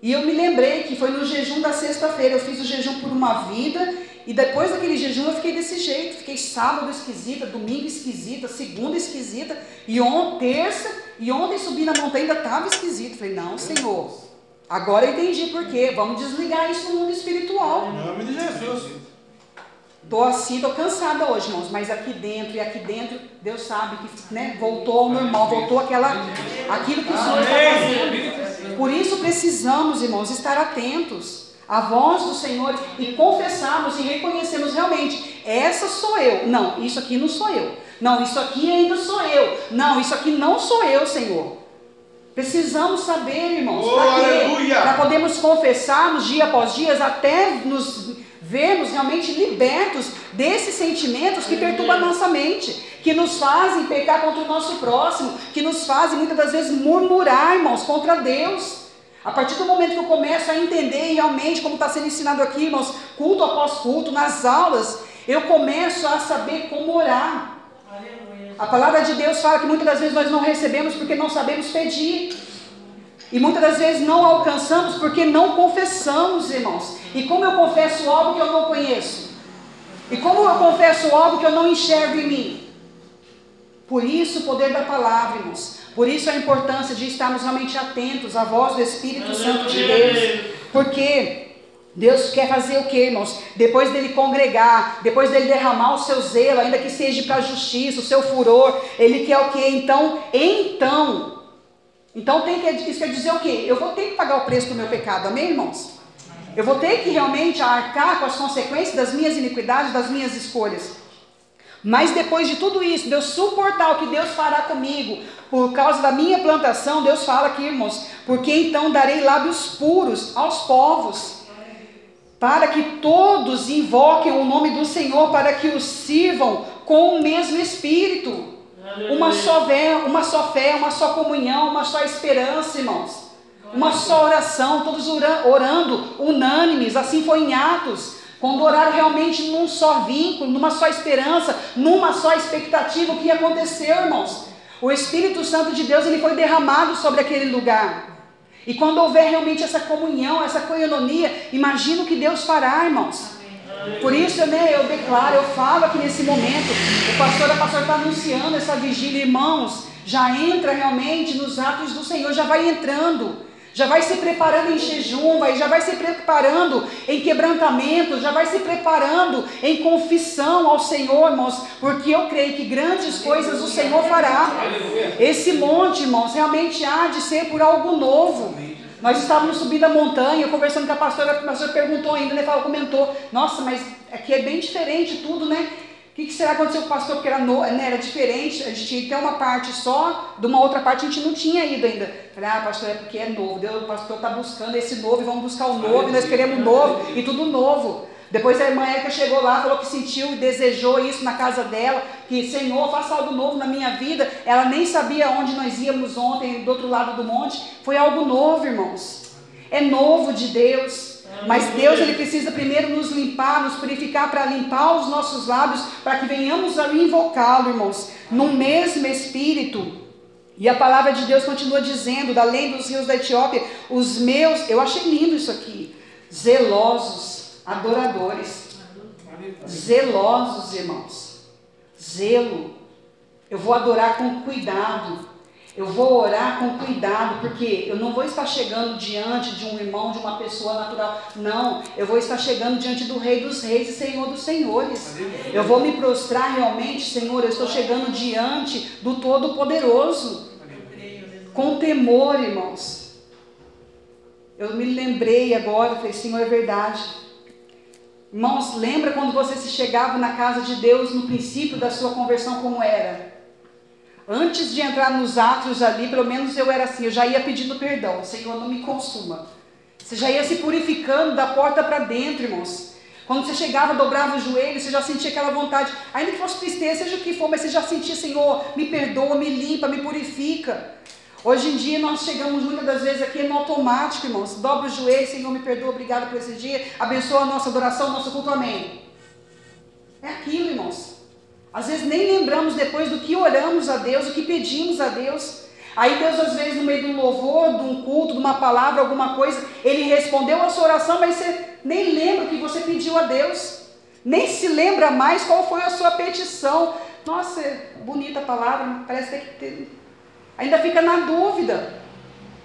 E eu me lembrei que foi no jejum da sexta-feira, eu fiz o jejum por uma vida, e depois daquele jejum eu fiquei desse jeito, fiquei sábado esquisita, domingo esquisita, segunda esquisita, e ontem, terça, e ontem subi na montanha ainda estava esquisito. Falei, não, Senhor, agora eu entendi por quê, vamos desligar isso no mundo espiritual. Em nome de Jesus. Tô assim, tô cansada hoje, irmãos, mas aqui dentro e aqui dentro, Deus sabe que né, voltou ao normal, voltou aquela, aquilo que o Senhor está fazendo. Por isso precisamos, irmãos, estar atentos à voz do Senhor e confessarmos e reconhecermos realmente, essa sou eu. Não, isso aqui não sou eu. Não, isso aqui ainda sou eu. Não, isso aqui não sou eu, Senhor. Precisamos saber, irmãos, Oh, para podermos confessarmos dia após dia, até nos vermos realmente libertos desses sentimentos que perturbam a nossa mente, que nos fazem pecar contra o nosso próximo, que nos fazem muitas das vezes murmurar, irmãos, contra Deus. A partir do momento que eu começo a entender realmente como está sendo ensinado aqui, irmãos, culto após culto, nas aulas, eu começo a saber como orar. A palavra de Deus fala que muitas das vezes nós não recebemos porque não sabemos pedir. E muitas das vezes não alcançamos porque não confessamos, irmãos. E como eu confesso algo que eu não conheço? E como eu confesso algo que eu não enxergo em mim? Por isso o poder da palavra, irmãos. Por isso a importância de estarmos realmente atentos à voz do Espírito Santo de Deus. Porque Deus quer fazer o que, irmãos? Depois dele congregar, depois dele derramar o seu zelo, ainda que seja para a justiça, o seu furor, ele quer o que? Então, então, então tem que, isso quer dizer o que? Eu vou ter que pagar o preço do meu pecado, amém, irmãos? Eu vou ter que realmente arcar com as consequências das minhas iniquidades, das minhas escolhas. Mas depois de tudo isso, Deus suportar o que Deus fará comigo, por causa da minha plantação, Deus fala aqui, irmãos, porque então darei lábios puros aos povos, para que todos invoquem o nome do Senhor, para que os sirvam com o mesmo espírito. Uma só fé, uma só fé, uma só comunhão, uma só esperança, irmãos. Uma só oração, todos orando, unânimes, assim foi em Atos. Quando oraram realmente num só vínculo, numa só esperança, numa só expectativa, o que aconteceu, irmãos? O Espírito Santo de Deus ele foi derramado sobre aquele lugar. E quando houver realmente essa comunhão, essa coinonia, imagina o que Deus fará, irmãos. Por isso, né, eu declaro, eu falo aqui nesse momento, o pastor, a pastor está anunciando essa vigília, irmãos, já entra realmente nos atos do Senhor, já vai entrando já vai se preparando em jejum, vai, já vai se preparando em quebrantamento, já vai se preparando em confissão ao Senhor, irmãos, porque eu creio que grandes coisas o Senhor fará. Esse monte, irmãos, realmente há de ser por algo novo. Nós estávamos subindo a montanha, conversando com a pastora, a pastora perguntou ainda, ele falou, comentou, nossa, mas aqui é bem diferente tudo, né? que, que será que aconteceu com o pastor? Porque era, no, né, era diferente, a gente tinha ter uma parte só, de uma outra parte a gente não tinha ido ainda. Falei, ah, pastor, é porque é novo. Deus, o pastor está buscando esse novo e vamos buscar o novo, nós queremos novo e tudo novo. Depois a irmã Érica chegou lá, falou que sentiu e desejou isso na casa dela, que Senhor, faça algo novo na minha vida. Ela nem sabia onde nós íamos ontem, do outro lado do monte. Foi algo novo, irmãos. É novo de Deus. Mas Deus ele precisa primeiro nos limpar, nos purificar para limpar os nossos lábios, para que venhamos a invocá-lo, irmãos, no mesmo espírito. E a palavra de Deus continua dizendo, da lei dos rios da Etiópia, os meus, eu achei lindo isso aqui, zelosos, adoradores. Zelosos, irmãos. Zelo. Eu vou adorar com cuidado. Eu vou orar com cuidado, porque eu não vou estar chegando diante de um irmão, de uma pessoa natural. Não, eu vou estar chegando diante do Rei dos Reis e Senhor dos Senhores. Eu vou me prostrar realmente, Senhor. Eu estou chegando diante do Todo-Poderoso. Com temor, irmãos. Eu me lembrei agora, falei, Senhor, é verdade. Irmãos, lembra quando você se chegava na casa de Deus no princípio da sua conversão, como era? Antes de entrar nos atos ali, pelo menos eu era assim, eu já ia pedindo perdão. Senhor, não me consuma. Você já ia se purificando da porta para dentro, irmãos. Quando você chegava, dobrava o joelho, você já sentia aquela vontade, ainda que fosse tristeza, seja o que for, mas você já sentia, Senhor, me perdoa, me limpa, me purifica. Hoje em dia nós chegamos muitas das vezes aqui no automático, irmãos. Dobra o joelho, Senhor, me perdoa, obrigado por esse dia. Abençoa a nossa adoração, nosso culto, amém. É aquilo, irmãos. Às vezes nem lembramos depois do que oramos a Deus, o que pedimos a Deus. Aí Deus, às vezes, no meio de um louvor, de um culto, de uma palavra, alguma coisa, Ele respondeu a sua oração, mas você nem lembra o que você pediu a Deus. Nem se lembra mais qual foi a sua petição. Nossa, bonita palavra, parece ter que ter. Ainda fica na dúvida.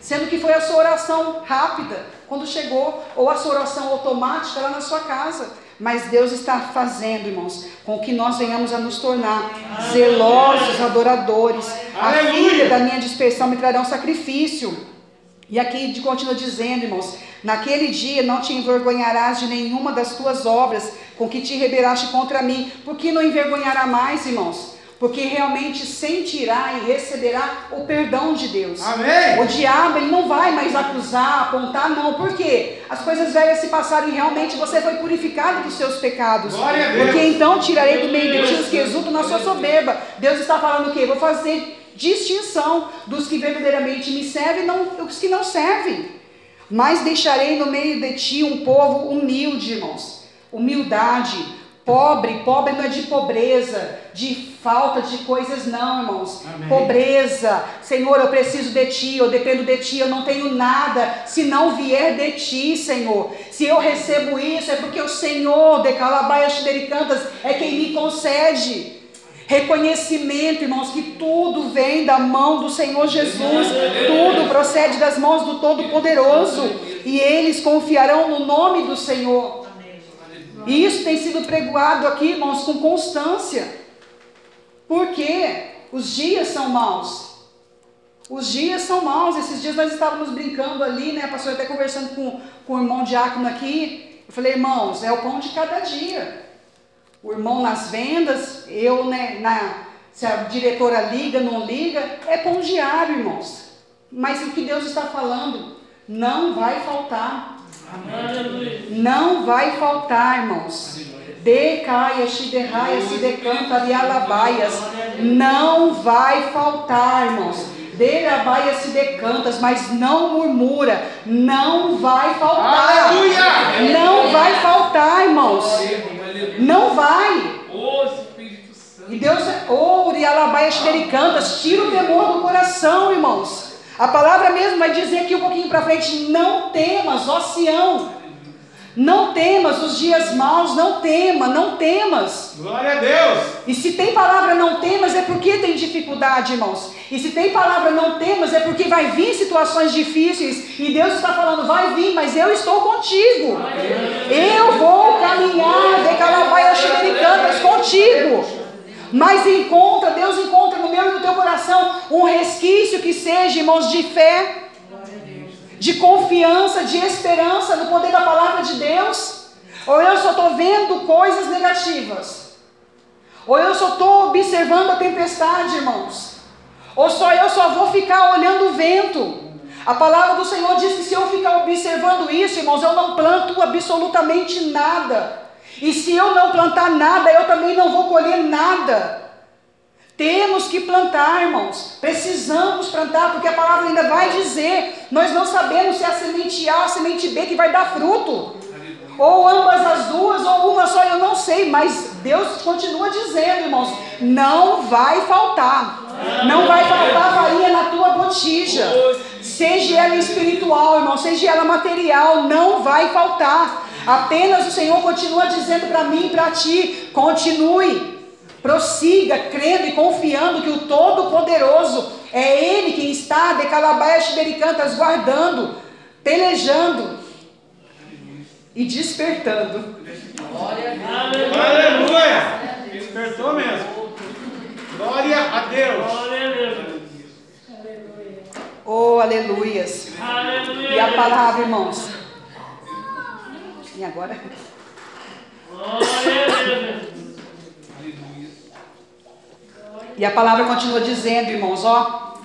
Sendo que foi a sua oração rápida, quando chegou, ou a sua oração automática lá na sua casa. Mas Deus está fazendo, irmãos, com que nós venhamos a nos tornar zelosos adoradores. A filha da minha dispersão me trarão sacrifício. E aqui continua dizendo, irmãos: Naquele dia não te envergonharás de nenhuma das tuas obras com que te rebelaste contra mim. Por que não envergonhará mais, irmãos? Porque realmente sentirá e receberá o perdão de Deus. Amém. O diabo ele não vai mais acusar, apontar, não. Por quê? As coisas velhas se passaram e realmente você foi purificado dos seus pecados. Porque então tirarei do meio de ti os que exultam na sua soberba. Deus está falando o quê? Vou fazer distinção dos que verdadeiramente me servem e não, os que não servem. Mas deixarei no meio de ti um povo humilde, irmãos. Humildade. Pobre, pobre não é de pobreza, de falta de coisas, não, irmãos. Amém. Pobreza, Senhor, eu preciso de ti, eu dependo de ti, eu não tenho nada se não vier de ti, Senhor. Se eu recebo isso, é porque o Senhor, de Calabaia Cantas, é quem me concede. Reconhecimento, irmãos, que tudo vem da mão do Senhor Jesus, tudo procede das mãos do Todo-Poderoso, e eles confiarão no nome do Senhor. E isso tem sido pregoado aqui, irmãos, com constância. Porque os dias são maus. Os dias são maus. Esses dias nós estávamos brincando ali, né? Pastor até conversando com, com o irmão diácono aqui. Eu falei, irmãos, é o pão de cada dia. O irmão nas vendas, eu, né, na, se a diretora liga, não liga, é pão diário, irmãos. Mas o que Deus está falando não vai faltar. Não vai faltar, irmãos. Decaia, shiderraia, se decanta, alialabaias. Não vai faltar, irmãos. Derabaia se decantas, mas não murmura. Não vai faltar. Aleluia! Não vai faltar, irmãos. Não vai. E Deus, oh, Urialabaia Cantas, tira o temor do coração, irmãos. A palavra mesmo vai dizer aqui um pouquinho para frente: não temas, ó Sião. Não temas os dias maus, não tema, não temas. Glória a Deus. E se tem palavra não temas, é porque tem dificuldade, irmãos. E se tem palavra não temas, é porque vai vir situações difíceis. E Deus está falando, vai vir, mas eu estou contigo. Eu vou caminhar de Calabaias Xericantas contigo. Mas encontra, Deus encontra no meu e no teu coração um resquício que seja, irmãos, de fé, de confiança, de esperança no poder da palavra de Deus. Ou eu só estou vendo coisas negativas. Ou eu só estou observando a tempestade, irmãos. Ou só eu só vou ficar olhando o vento. A palavra do Senhor diz que se eu ficar observando isso, irmãos, eu não planto absolutamente nada. E se eu não plantar nada, eu também não vou colher nada. Temos que plantar, irmãos. Precisamos plantar, porque a palavra ainda vai dizer. Nós não sabemos se é a semente A ou a semente B que vai dar fruto. Ou ambas as duas, ou uma só, eu não sei. Mas Deus continua dizendo, irmãos: não vai faltar. Não vai faltar farinha na tua botija. Seja ela espiritual, irmão, seja ela material, não vai faltar. Apenas o Senhor continua dizendo para mim e para ti: continue. Prossiga crendo e confiando que o Todo-Poderoso é Ele quem está de Calabaias Bericantas guardando, pelejando e despertando. Aleluia. Despertou mesmo. Glória a Deus. Glória a Deus. Oh, aleluias. Aleluia. E a palavra, irmãos. E agora? Glória a Deus. E a palavra continua dizendo, irmãos, ó,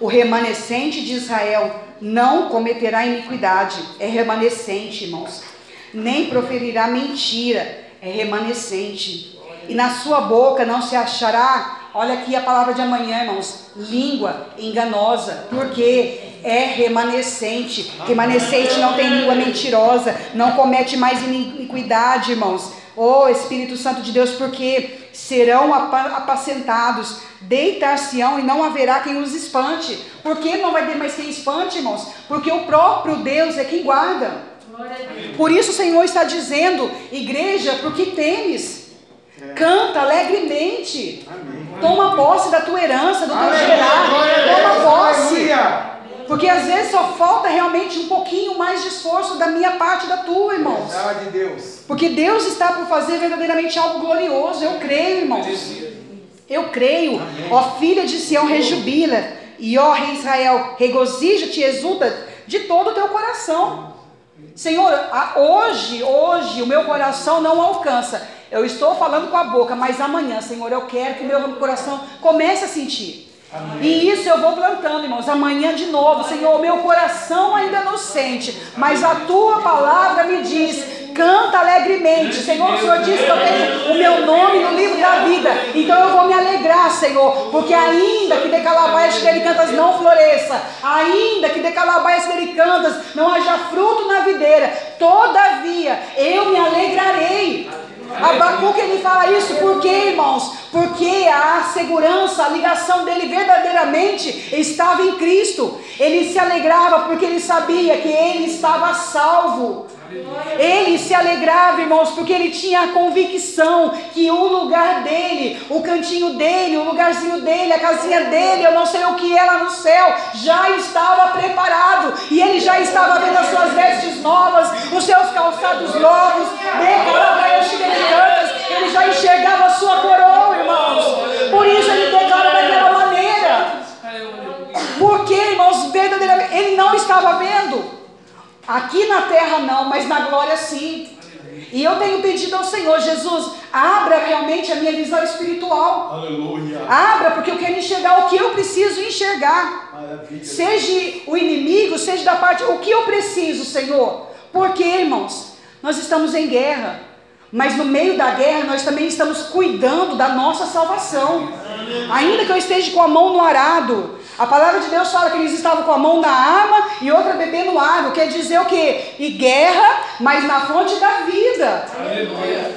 o remanescente de Israel não cometerá iniquidade, é remanescente, irmãos, nem proferirá mentira, é remanescente, e na sua boca não se achará, olha aqui a palavra de amanhã, irmãos, língua enganosa, porque é remanescente, remanescente não tem língua mentirosa, não comete mais iniquidade, irmãos, Oh Espírito Santo de Deus, porque serão apa- apacentados, deitar-se-ão e não haverá quem os espante. Por que não vai ter mais quem espante, irmãos? Porque o próprio Deus é quem guarda. Por isso o Senhor está dizendo, igreja, porque temes? Canta alegremente. Toma posse da tua herança, do teu gerar. Toma posse. Aleluia. Porque às vezes só falta realmente um pouquinho mais de esforço da minha parte da tua, irmãos. Verdade de Deus. Porque Deus está por fazer verdadeiramente algo glorioso. Eu creio, irmãos. Eu creio. Ó filha de Sião, rejubila. E ó rei Israel, regozija-te e exulta de todo o teu coração. Senhor, hoje, hoje o meu coração não alcança. Eu estou falando com a boca, mas amanhã, Senhor, eu quero que o meu coração comece a sentir. E isso eu vou plantando, irmãos. Amanhã de novo, Senhor, meu coração ainda não sente, mas a tua palavra me diz: canta alegremente. Senhor, o Senhor disse que eu tenho o meu nome no livro da vida. Então eu vou me alegrar, Senhor, porque ainda que de calabaias delicantas não floresça, ainda que de calabaias delicantas não haja fruto na videira, todavia eu me alegrarei. Abacuque ele fala isso por quê, irmãos? Porque a segurança, a ligação dele verdadeiramente estava em Cristo. Ele se alegrava porque ele sabia que ele estava salvo. Ele se alegrava, irmãos, porque ele tinha a convicção que o lugar dele, o cantinho dele, o lugarzinho dele, a casinha dele, eu não sei o que lá no céu, já estava preparado. E ele já estava vendo as suas vestes novas, os seus calçados novos, ele já enxergava a sua coroa, irmãos. Por isso ele declara daquela maneira. Porque, irmãos, verdadeiramente, ele não estava vendo. Aqui na terra não, mas na glória sim. E eu tenho pedido ao Senhor, Jesus, abra realmente a minha visão espiritual. Aleluia. Abra, porque eu quero enxergar o que eu preciso enxergar. Maravilha. Seja o inimigo, seja da parte, o que eu preciso, Senhor. Porque, irmãos, nós estamos em guerra. Mas no meio da guerra, nós também estamos cuidando da nossa salvação. Ainda que eu esteja com a mão no arado, a palavra de Deus fala que eles estavam com a mão na arma e outra bebendo água. Quer dizer o quê? E guerra, mas na fonte da vida.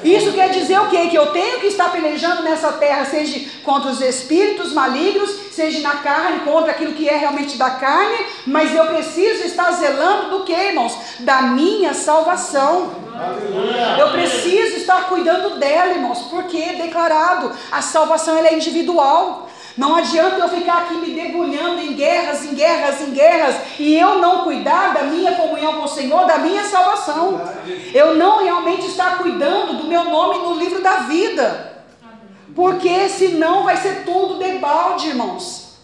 Isso quer dizer o quê? Que eu tenho que estar pelejando nessa terra, seja contra os espíritos malignos, seja na carne, contra aquilo que é realmente da carne, mas eu preciso estar zelando do que, irmãos? Da minha salvação. Eu preciso estar cuidando dela, irmãos, porque é declarado, a salvação ela é individual. Não adianta eu ficar aqui me debulhando em guerras, em guerras, em guerras, e eu não cuidar da minha comunhão com o Senhor, da minha salvação. Eu não realmente estar cuidando do meu nome no livro da vida. Porque senão vai ser tudo debalde, irmãos.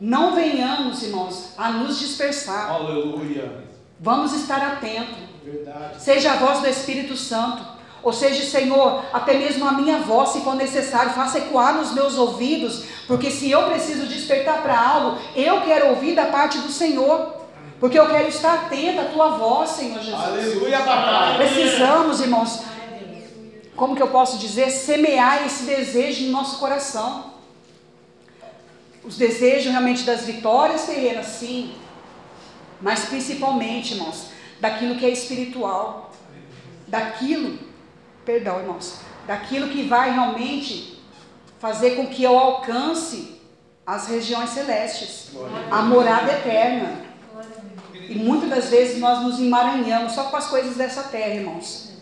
Não venhamos, irmãos, a nos dispersar. Aleluia. Vamos estar atentos. Verdade. Seja a voz do Espírito Santo. Ou seja, Senhor, até mesmo a minha voz, se for necessário, faça ecoar nos meus ouvidos, porque se eu preciso despertar para algo, eu quero ouvir da parte do Senhor, porque eu quero estar atenta à tua voz, Senhor Jesus. Aleluia, papai. Precisamos, irmãos, como que eu posso dizer, semear esse desejo no nosso coração. Os desejos realmente das vitórias terrenas, sim, mas principalmente, irmãos, daquilo que é espiritual, daquilo, perdão, irmãos, daquilo que vai realmente fazer com que eu alcance as regiões celestes, a morada eterna. E muitas das vezes nós nos emaranhamos só com as coisas dessa terra, irmãos.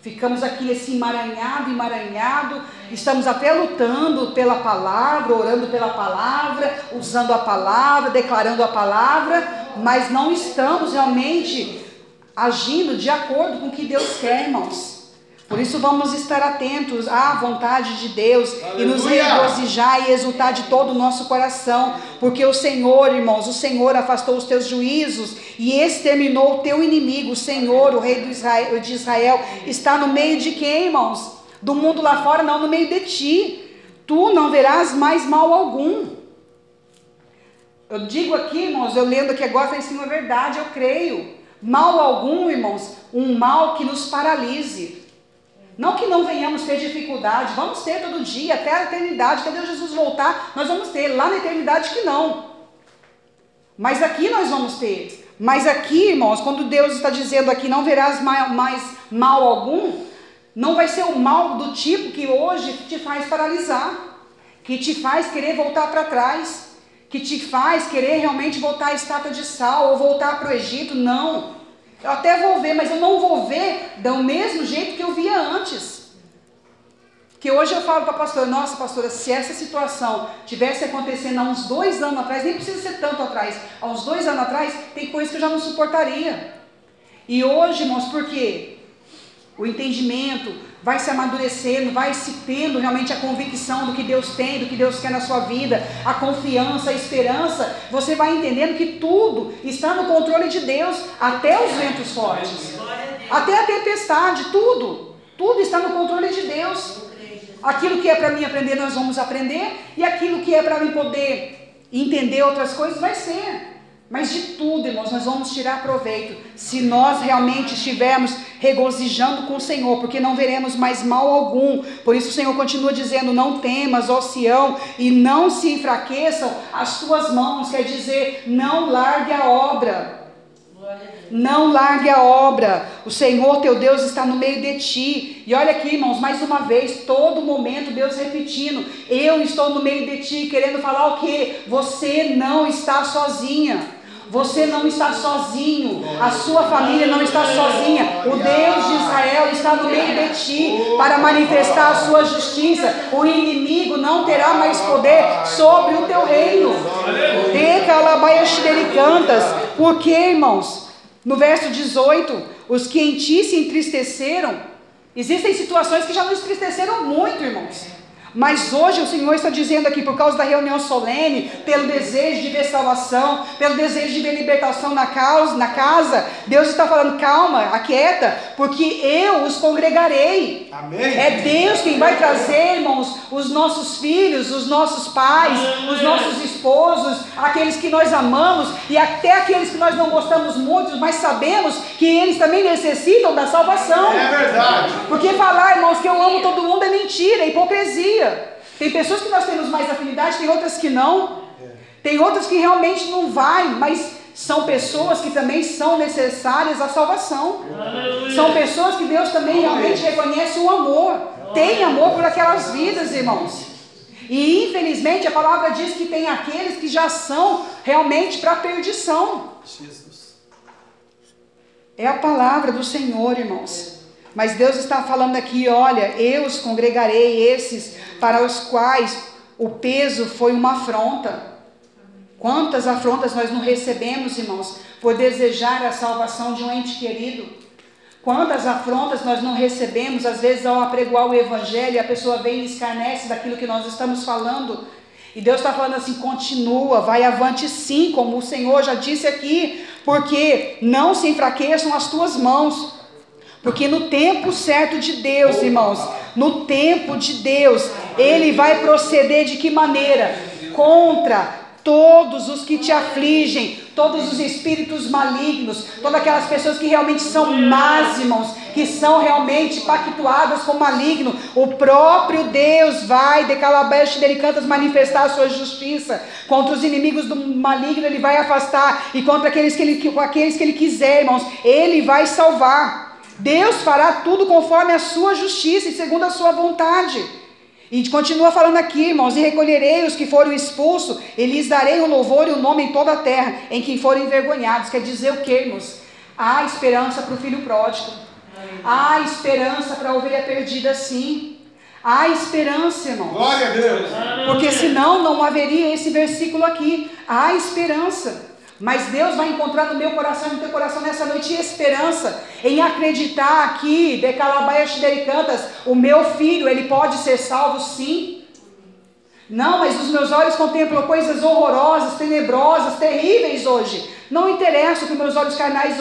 Ficamos aqui nesse emaranhado, emaranhado, estamos até lutando pela palavra, orando pela palavra, usando a palavra, declarando a palavra, mas não estamos realmente agindo de acordo com o que Deus quer, irmãos. Por isso vamos estar atentos à vontade de Deus e nos Aleluia. regozijar e exultar de todo o nosso coração, porque o Senhor, irmãos, o Senhor afastou os teus juízos e exterminou o teu inimigo. O Senhor, o rei Israel, de Israel, está no meio de quem, irmãos? Do mundo lá fora, não, no meio de ti. Tu não verás mais mal algum. Eu digo aqui, irmãos, eu lendo aqui agora, falei assim, uma verdade, eu creio. Mal algum, irmãos, um mal que nos paralise. Não que não venhamos ter dificuldade, vamos ter todo dia, até a eternidade, até Deus Jesus voltar, nós vamos ter. Lá na eternidade que não. Mas aqui nós vamos ter. Mas aqui, irmãos, quando Deus está dizendo aqui, não verás mais, mal algum, não vai ser o mal do tipo que hoje te faz paralisar, que te faz querer voltar para trás, que te faz querer realmente voltar à estátua de sal ou voltar para o Egito. Não. Eu até vou ver, mas eu não vou ver do mesmo jeito que eu via antes. Que hoje eu falo para a pastora, nossa pastora, se essa situação tivesse acontecendo há uns dois anos atrás, nem precisa ser tanto atrás, há uns dois anos atrás, tem coisa que eu já não suportaria. E hoje, irmãos, por quê? O entendimento vai se amadurecendo, vai se tendo realmente a convicção do que Deus tem, do que Deus quer na sua vida, a confiança, a esperança, você vai entendendo que tudo está no controle de Deus, até os ventos fortes, até a tempestade, tudo. Tudo está no controle de Deus. Aquilo que é para mim aprender, nós vamos aprender, e aquilo que é para mim poder entender outras coisas, vai ser. Mas de tudo, irmãos, nós vamos tirar proveito se nós realmente estivermos regozijando com o Senhor, porque não veremos mais mal algum. Por isso o Senhor continua dizendo: Não temas, ó Sião, e não se enfraqueçam as tuas mãos, quer dizer, não largue a obra. Não largue a obra. O Senhor teu Deus está no meio de ti. E olha aqui, irmãos, mais uma vez, todo momento Deus repetindo: Eu estou no meio de ti, querendo falar o quê? Você não está sozinha. Você não está sozinho, a sua família não está sozinha. O Deus de Israel está no meio de ti para manifestar a sua justiça. O inimigo não terá mais poder sobre o teu reino. cantas. Porque, irmãos, no verso 18, os que em ti se entristeceram, existem situações que já nos entristeceram muito, irmãos. Mas hoje o Senhor está dizendo aqui, por causa da reunião solene, pelo desejo de ver salvação, pelo desejo de ver libertação na, causa, na casa, Deus está falando, calma, aquieta, porque eu os congregarei. Amém. É Deus quem vai trazer, irmãos, os nossos filhos, os nossos pais, os nossos esposos, aqueles que nós amamos e até aqueles que nós não gostamos muito, mas sabemos que eles também necessitam da salvação. É verdade. Porque falar, irmãos, que eu amo todo mundo é mentira, é hipocrisia. Tem pessoas que nós temos mais afinidade, tem outras que não. Tem outras que realmente não vai, mas são pessoas que também são necessárias à salvação. São pessoas que Deus também realmente reconhece o amor. Tem amor por aquelas vidas, irmãos. E infelizmente a palavra diz que tem aqueles que já são realmente para a perdição. Jesus. É a palavra do Senhor, irmãos. Mas Deus está falando aqui, olha, eu os congregarei esses para os quais o peso foi uma afronta. Quantas afrontas nós não recebemos, irmãos, por desejar a salvação de um ente querido? Quantas afrontas nós não recebemos, às vezes, ao apregoar o Evangelho, a pessoa vem e escarnece daquilo que nós estamos falando. E Deus está falando assim: continua, vai avante sim, como o Senhor já disse aqui, porque não se enfraqueçam as tuas mãos. Porque no tempo certo de Deus, irmãos, no tempo de Deus, Ele vai proceder de que maneira? Contra todos os que te afligem, todos os espíritos malignos, todas aquelas pessoas que realmente são más, irmãos, que são realmente pactuadas com o maligno, o próprio Deus vai, de Calabash dele cantas, manifestar a sua justiça. Contra os inimigos do maligno, ele vai afastar, e contra aqueles que ele, aqueles que ele quiser, irmãos, ele vai salvar. Deus fará tudo conforme a sua justiça e segundo a sua vontade. E continua falando aqui, irmãos: E recolherei os que foram expulsos, e lhes darei o louvor e o nome em toda a terra, em quem forem envergonhados. Quer dizer o que, irmãos? Há esperança para o filho pródigo. Há esperança para a ovelha perdida, sim. Há esperança, irmãos. Glória a Deus. Porque senão não haveria esse versículo aqui. Há esperança. Mas Deus vai encontrar no meu coração e no teu coração nessa noite esperança em acreditar que, Decalabaias Cantas, o meu filho, ele pode ser salvo sim. Não, mas os meus olhos contemplam coisas horrorosas, tenebrosas, terríveis hoje. Não interessa o que meus olhos carnais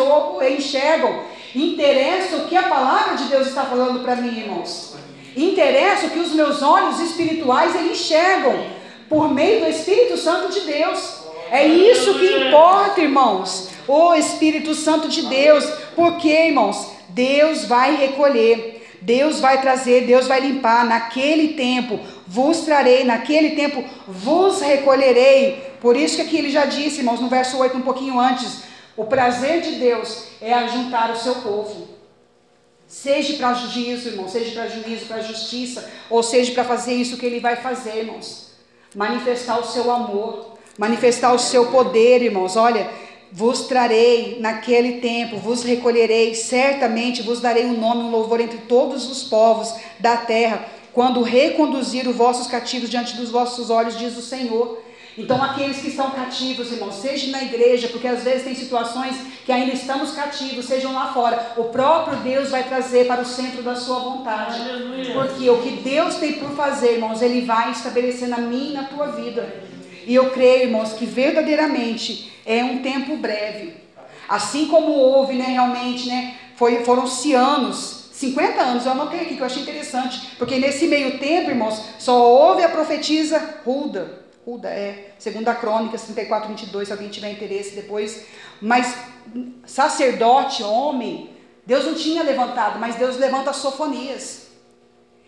enxergam. Interessa o que a palavra de Deus está falando para mim, irmãos. Interessa o que os meus olhos espirituais enxergam por meio do Espírito Santo de Deus. É isso que importa, irmãos. O Espírito Santo de Deus. Porque, irmãos, Deus vai recolher. Deus vai trazer, Deus vai limpar. Naquele tempo vos trarei, naquele tempo vos recolherei. Por isso que aqui ele já disse, irmãos, no verso 8, um pouquinho antes: o prazer de Deus é ajuntar o seu povo. Seja para juízo, irmão, seja para juízo, para justiça, ou seja para fazer isso que ele vai fazer, irmãos. Manifestar o seu amor manifestar o seu poder, irmãos. Olha, vos trarei naquele tempo, vos recolherei, certamente vos darei um nome, um louvor entre todos os povos da terra, quando reconduzir os vossos cativos diante dos vossos olhos, diz o Senhor. Então, aqueles que estão cativos, irmãos, seja na igreja, porque às vezes tem situações que ainda estamos cativos, sejam lá fora, o próprio Deus vai trazer para o centro da sua vontade. Porque o que Deus tem por fazer, irmãos, Ele vai estabelecer na minha e na tua vida. E eu creio, irmãos, que verdadeiramente é um tempo breve. Assim como houve, né, realmente, né, foi, foram-se anos, 50 anos, eu anotei aqui que eu achei interessante, porque nesse meio tempo, irmãos, só houve a profetisa Ruda. Ruda é, segundo a Crônicas 34, 22, se alguém tiver interesse depois. Mas sacerdote, homem, Deus não tinha levantado, mas Deus levanta Sofonias.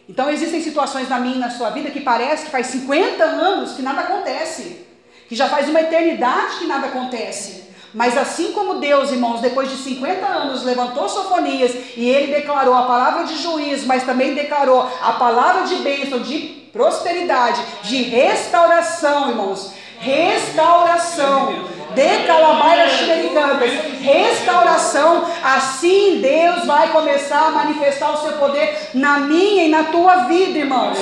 Então existem situações na minha e na sua vida que parece que faz 50 anos que nada acontece, que já faz uma eternidade que nada acontece. Mas assim como Deus, irmãos, depois de 50 anos levantou Sofonias e ele declarou a palavra de juízo, mas também declarou a palavra de bênção, de prosperidade, de restauração, irmãos. Restauração. De Calabaia Ximericantas. Restauração. Assim Deus vai começar a manifestar o seu poder na minha e na tua vida, irmãos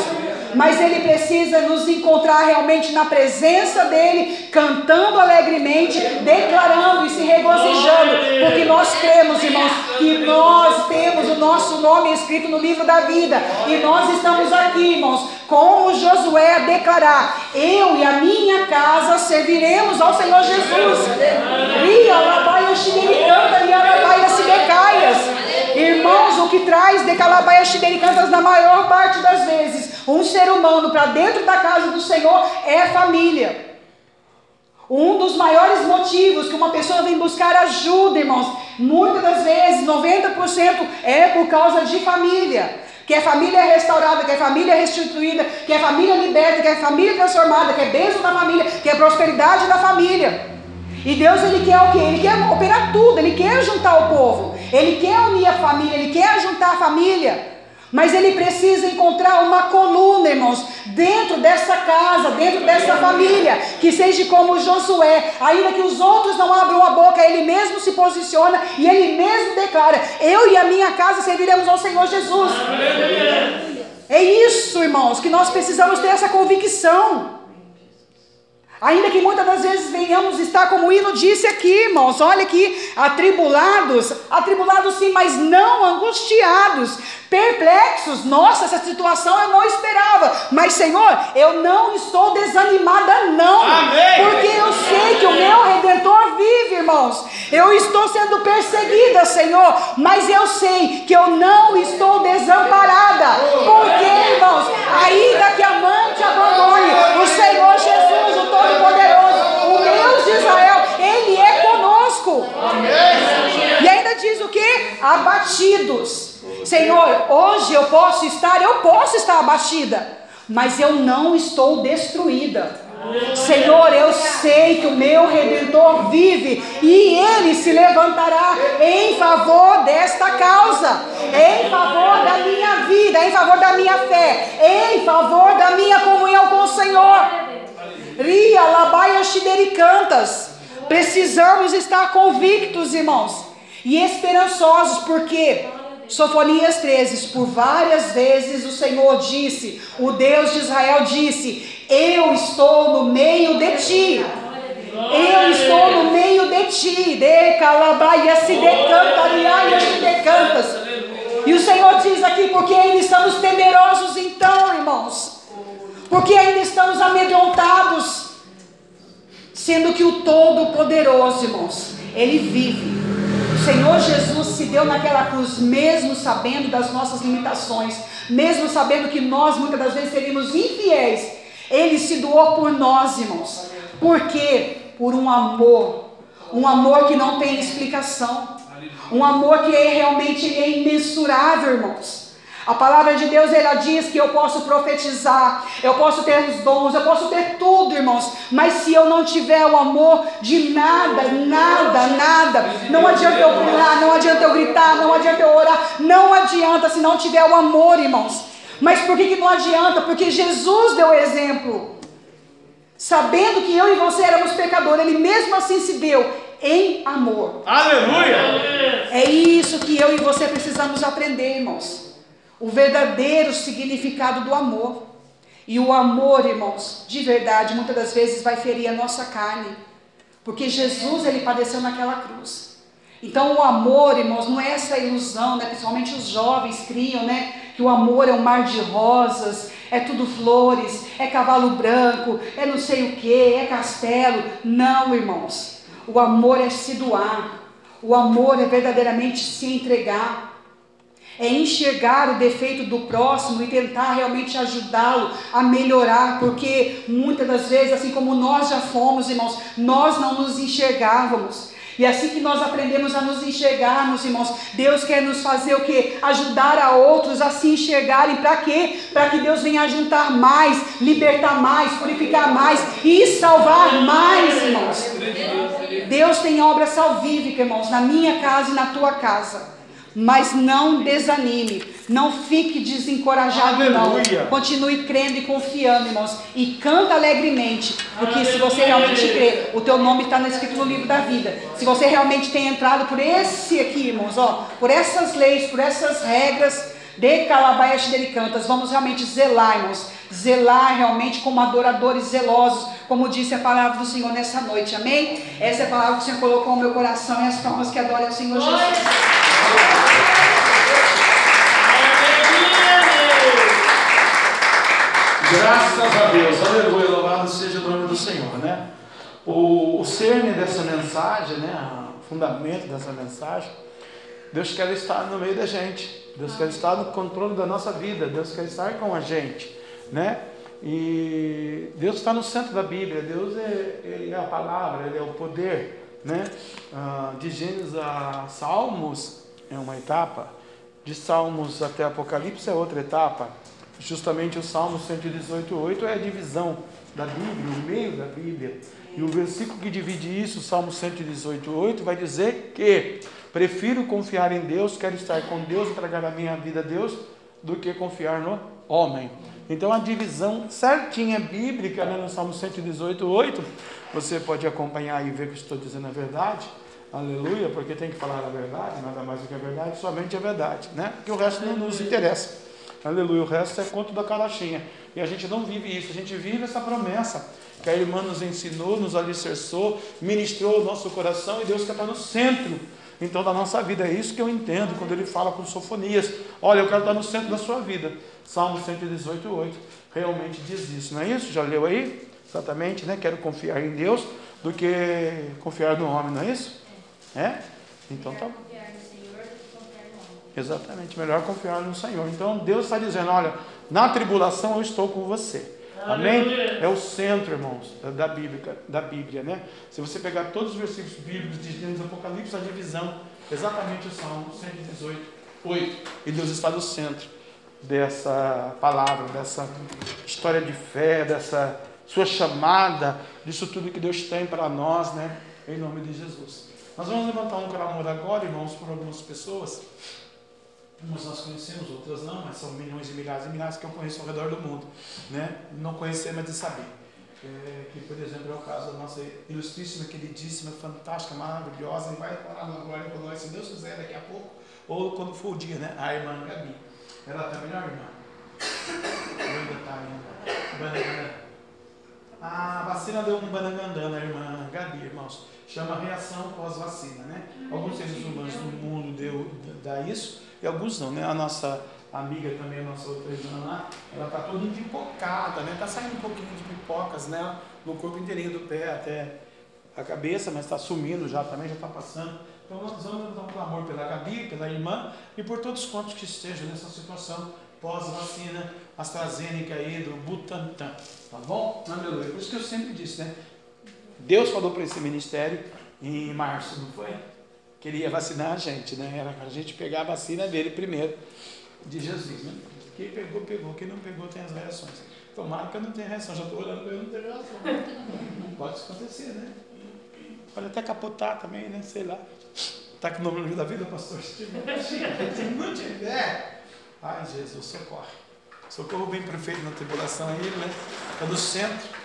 mas ele precisa nos encontrar realmente na presença dele, cantando alegremente, declarando e se regozijando, porque nós cremos, irmãos, que nós temos o nosso nome escrito no livro da vida, e nós estamos aqui, irmãos, como Josué a declarar: Eu e a minha casa serviremos ao Senhor Jesus. Ria, labaia, xibiricanta, e arabaia, sibecaias. Irmãos, o que traz de Calabaia Xibericantas na maior parte das vezes um ser humano para dentro da casa do Senhor é família. Um dos maiores motivos que uma pessoa vem buscar ajuda, irmãos, muitas das vezes, 90% é por causa de família. Que é família restaurada, que é família restituída, que é família liberta, que é família transformada, que é bênção da família, que é prosperidade da família. E Deus ele quer o quê? Ele quer operar tudo, ele quer juntar o povo, ele quer unir a família, ele quer juntar a família. Mas ele precisa encontrar uma coluna, irmãos, dentro dessa casa, dentro dessa família, que seja como Josué, ainda que os outros não abram a boca, ele mesmo se posiciona e ele mesmo declara: Eu e a minha casa serviremos ao Senhor Jesus. É isso, irmãos, que nós precisamos ter essa convicção. Ainda que muitas das vezes venhamos estar, como o hino disse aqui, irmãos, olha aqui, atribulados, atribulados sim, mas não angustiados, perplexos. Nossa, essa situação eu não esperava, mas Senhor, eu não estou desanimada, não, Amém. porque eu sei que o meu redentor vive, irmãos. Eu estou sendo perseguida, Senhor, mas eu sei que eu não estou desamparada, porque, irmãos, ainda que a mãe te abandone, o Senhor Jesus, o Todo-Poderoso, o Deus de Israel, Ele é conosco. E ainda diz o que? Abatidos. Senhor, hoje eu posso estar, eu posso estar abatida, mas eu não estou destruída. Senhor, eu sei que o meu redentor vive e ele se levantará em favor desta causa, em favor da minha vida, em favor da minha fé, em favor da minha comunhão com o Senhor. Ria, labaia, xidericantas. Precisamos estar convictos, irmãos, e esperançosos, porque Sofonias 13, por várias vezes o Senhor disse, o Deus de Israel disse: Eu estou no meio de ti. Eu estou no meio de ti. De calabaia se decanta, se decantas. E o Senhor diz aqui, porque ainda estamos temerosos, então, irmãos, porque ainda estamos amedrontados, sendo que o Todo-Poderoso, irmãos, Ele vive. Senhor Jesus se deu naquela cruz, mesmo sabendo das nossas limitações, mesmo sabendo que nós muitas das vezes seríamos infiéis, Ele se doou por nós, irmãos. Por quê? Por um amor, um amor que não tem explicação, um amor que é realmente é imensurável, irmãos. A palavra de Deus ela diz que eu posso profetizar, eu posso ter os dons, eu posso ter tudo, irmãos, mas se eu não tiver o amor de nada, nada, nada, não adianta eu pular, não adianta eu gritar, não adianta eu orar, não adianta se não tiver o amor, irmãos. Mas por que, que não adianta? Porque Jesus deu exemplo. Sabendo que eu e você éramos pecadores, ele mesmo assim se deu em amor. Aleluia! É isso que eu e você precisamos aprender, irmãos o verdadeiro significado do amor. E o amor, irmãos, de verdade, muitas das vezes vai ferir a nossa carne, porque Jesus ele padeceu naquela cruz. Então o amor, irmãos, não é essa ilusão, né? Principalmente os jovens criam, né? Que o amor é um mar de rosas, é tudo flores, é cavalo branco, é não sei o que, é castelo. Não, irmãos. O amor é se doar. O amor é verdadeiramente se entregar. É enxergar o defeito do próximo e tentar realmente ajudá-lo a melhorar, porque muitas das vezes, assim como nós já fomos, irmãos, nós não nos enxergávamos. E assim que nós aprendemos a nos enxergarmos, irmãos, Deus quer nos fazer o que? Ajudar a outros a se enxergarem. Para quê? Para que Deus venha juntar mais, libertar mais, purificar mais e salvar mais, irmãos. Deus tem obra salvífica, irmãos, na minha casa e na tua casa. Mas não desanime, não fique desencorajado, Aleluia. não. Continue crendo e confiando, irmãos. E canta alegremente, porque se você realmente crê, o teu nome está escrito no livro da vida. Se você realmente tem entrado por esse aqui, irmãos, ó, por essas leis, por essas regras de Calabaias Delicantas, vamos realmente zelar, irmãos. Zelar realmente como adoradores zelosos, como disse a palavra do Senhor nessa noite, amém? Essa é a palavra que o Senhor colocou no meu coração e as palmas que adoram ao Senhor Jesus. Graças a Deus, aleluia, louvado seja o nome do Senhor, né? O, o cerne dessa mensagem, né? O fundamento dessa mensagem, Deus quer estar no meio da gente, Deus quer estar no controle da nossa vida, Deus quer estar com a gente, né? E Deus está no centro da Bíblia, Deus é, é a palavra, Ele é o poder, né? Ah, de Gênesis a Salmos é uma etapa, de Salmos até Apocalipse é outra etapa. Justamente o Salmo 118,8 é a divisão da Bíblia, o meio da Bíblia. E o versículo que divide isso, o Salmo 118,8, vai dizer que prefiro confiar em Deus, quero estar com Deus, entregar a minha vida a Deus, do que confiar no homem. Então a divisão certinha bíblica né, no Salmo 118,8, você pode acompanhar e ver que estou dizendo a verdade. Aleluia, porque tem que falar a verdade, nada mais do que a verdade, somente a verdade, né? Porque o resto não nos interessa. Aleluia, o resto é conto da carochinha. E a gente não vive isso, a gente vive essa promessa que a irmã nos ensinou, nos alicerçou, ministrou o nosso coração e Deus quer estar no centro. Então, da nossa vida, é isso que eu entendo quando ele fala com Sofonias. Olha, eu quero estar no centro da sua vida. Salmo 118, 8 realmente diz isso, não é isso? Já leu aí? Exatamente, né? Quero confiar em Deus do que confiar no homem, não é isso? É? Então tá. Exatamente, melhor confiar no Senhor. Então Deus está dizendo: olha, na tribulação eu estou com você. Amém? É o centro, irmãos, da Bíblia, da Bíblia, né? Se você pegar todos os versículos bíblicos de Gênesis Apocalipse, a divisão, exatamente o Salmo 118, 8. E Deus está no centro dessa palavra, dessa história de fé, dessa sua chamada, disso tudo que Deus tem para nós, né? Em nome de Jesus. Nós vamos levantar um clamor agora, irmãos, por algumas pessoas. Umas nós conhecemos, outras não, mas são milhões e milhares e milhares que eu conheço ao redor do mundo. Né? Não conhecer, mas de saber. É, que, por exemplo, é o caso da nossa ilustríssima, queridíssima, fantástica, maravilhosa, e vai parar na glória com nós, se Deus quiser, daqui a pouco, ou quando for o dia, né? A irmã Gabi. Ela está melhor, irmã? Ainda está ainda? A vacina deu um banagandã na irmã Gabi, irmãos. Chama reação pós-vacina, né? Alguns seres humanos no mundo deu, dá isso, e alguns não, né? A nossa amiga também, a nossa outra irmã lá, ela está toda empipocada, né? Está saindo um pouquinho de pipocas nela, no corpo inteirinho do pé até a cabeça, mas está sumindo já também, já está passando. Então nós vamos dar um clamor pela Gabi, pela irmã e por todos quantos que estejam nessa situação pós-vacina AstraZeneca aí do Butantan, tá bom? Aleluia. Por isso que eu sempre disse, né? Deus falou para esse ministério em março, não foi? Queria vacinar a gente, né? Era para a gente pegar a vacina dele primeiro, de Jesus, né? Quem pegou, pegou. Quem não pegou, tem as reações. Tomara que eu não tenha reação. Já estou olhando para eu não ter reação. [LAUGHS] Pode acontecer, né? Pode até capotar também, né? Sei lá. Está com o nome da vida, pastor? Se não tiver, ai Jesus, socorre. Socorro bem prefeito na tribulação aí, né? Está no centro.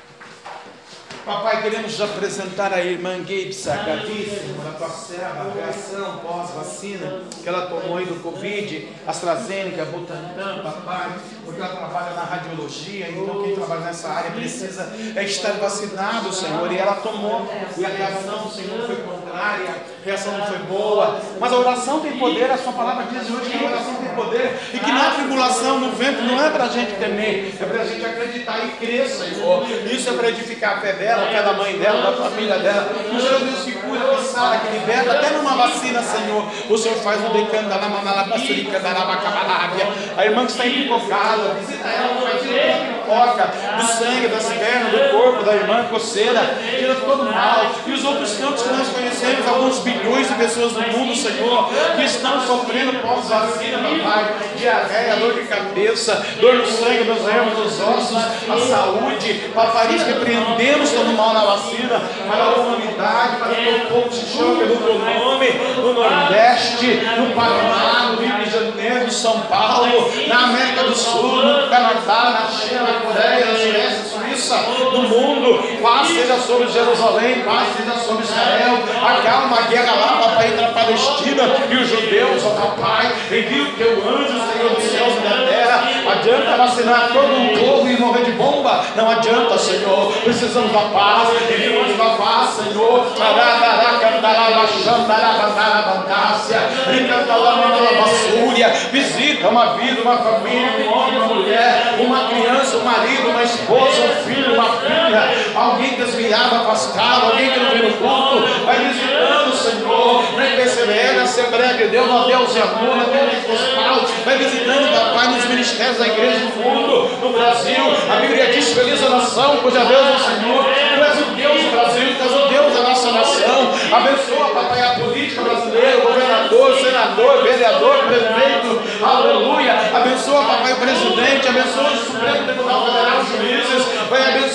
Papai, queremos apresentar a irmã Gabe Sagadíssimo, da tua serva, a reação pós-vacina que ela tomou aí do Covid, AstraZeneca, Butantan, papai, porque ela trabalha na radiologia, então quem trabalha nessa área precisa é estar vacinado, Senhor, e ela tomou, e a reação, Senhor, foi a reação não foi boa, mas a oração tem poder, a sua palavra diz hoje que a oração tem poder, e que na tribulação, no vento, não é para a gente temer, é para a gente acreditar e crer, Senhor, isso é para edificar a fé dela, a fé da mãe dela, da família dela, cura, que sara, que liberta, até numa vacina, Senhor. O Senhor faz o decanta na manalabasturica, da rabacabalábia. A irmã que está empipocada, visita ela, faz pipoca do sangue, das pernas, do corpo da irmã, coceira, tira todo o mal. E os outros cantos que nós conhecemos, alguns bilhões de pessoas no mundo, Senhor, que estão sofrendo pós-vacina, papai, diarreia, dor de cabeça, dor no sangue, nos nervos, nos ossos, a saúde, papai, repreendemos todo o mal na vacina, para a humanidade, para que o povo se chame pelo teu nome, no Nordeste, no Paraná, no Rio de Janeiro, em São Paulo, na América do Sul, no Canadá, na China, na Coreia, na Suécia, Suíça, no mundo, paz seja sobre Jerusalém, paz seja sobre Israel, acalma uma guerra lá, papai, entre a Palestina e os judeus, ó papai, envia o teu anjo, Senhor dos céus e da terra, adianta vacinar todo um povo e morrer de bomba, não adianta, Senhor, precisamos da paz, enviamos da paz, Senhor, visita uma vida, uma família, um homem, uma mulher, uma criança, um marido, uma esposa, um filho, uma filha, alguém desviado, afastado, alguém que não vem no culto, vai visitando, Senhor, na IPCBL, na Assembleia de Deus, na Deus e Amor, na Pentecostal, vai visitando, papai, nos ministérios da igreja do mundo, no Brasil, a Bíblia diz, feliz a nação, cuja Deus é o Senhor, tu és o Deus do Brasil, tu és o Deus da nossa nação, abençoa, papai, a política brasileira, o governador, senador, vereador, prefeito, aleluia, abençoa, papai, o presidente, abençoa o Supremo Tribunal Federal, os juízes,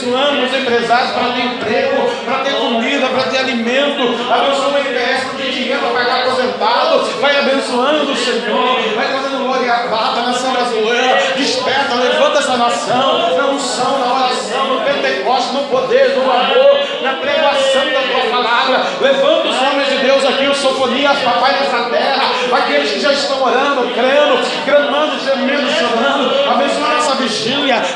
abençoando os empresários para ter emprego, para ter comida, para ter alimento, abençoa o IPS para ter dinheiro para pagar aposentado, vai abençoando o Senhor, vai trazendo glória à prata, nação brasileira, desperta, levanta essa nação, na unção, na oração, no Pentecoste, no poder, no amor, na pregação da tua palavra, levanta os homens de Deus aqui, os sofonias, papai, nessa terra, aqueles que já estão orando, crendo, clamando, gemendo, chorando, abençoa a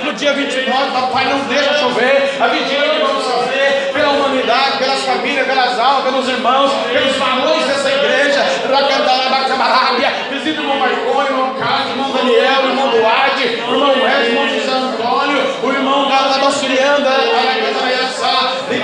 no dia 29, papai, não deixa chover, a vigília que vamos fazer pela humanidade, pelas famílias, pelas almas, pelos irmãos, pelos valores dessa igreja, Racandalabacabarábia, visita o irmão Marconi, irmão Carlos, o irmão Daniel, o irmão Duarte, o irmão o irmão José Antônio, o irmão Galabasurianda,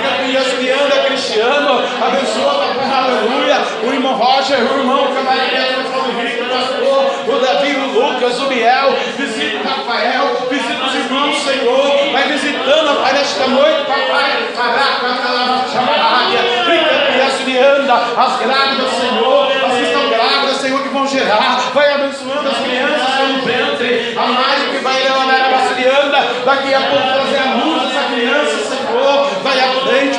Licapiasurianda, Cristiano, abençoa, aleluia, o irmão Roger, o irmão o Henrique, o o Davi, o Lucas, o Biel, visita o Rafael, visita os irmãos, Senhor, vai visitando, Pai, nesta noite, papai, as grávidas, Senhor, as que estão grávidas, Senhor, que vão gerar, vai abençoando as crianças pelo ventre, a Mari que vai levar a Basilianda, daqui a pouco trazer a luz dessa criança, Senhor, vai frente,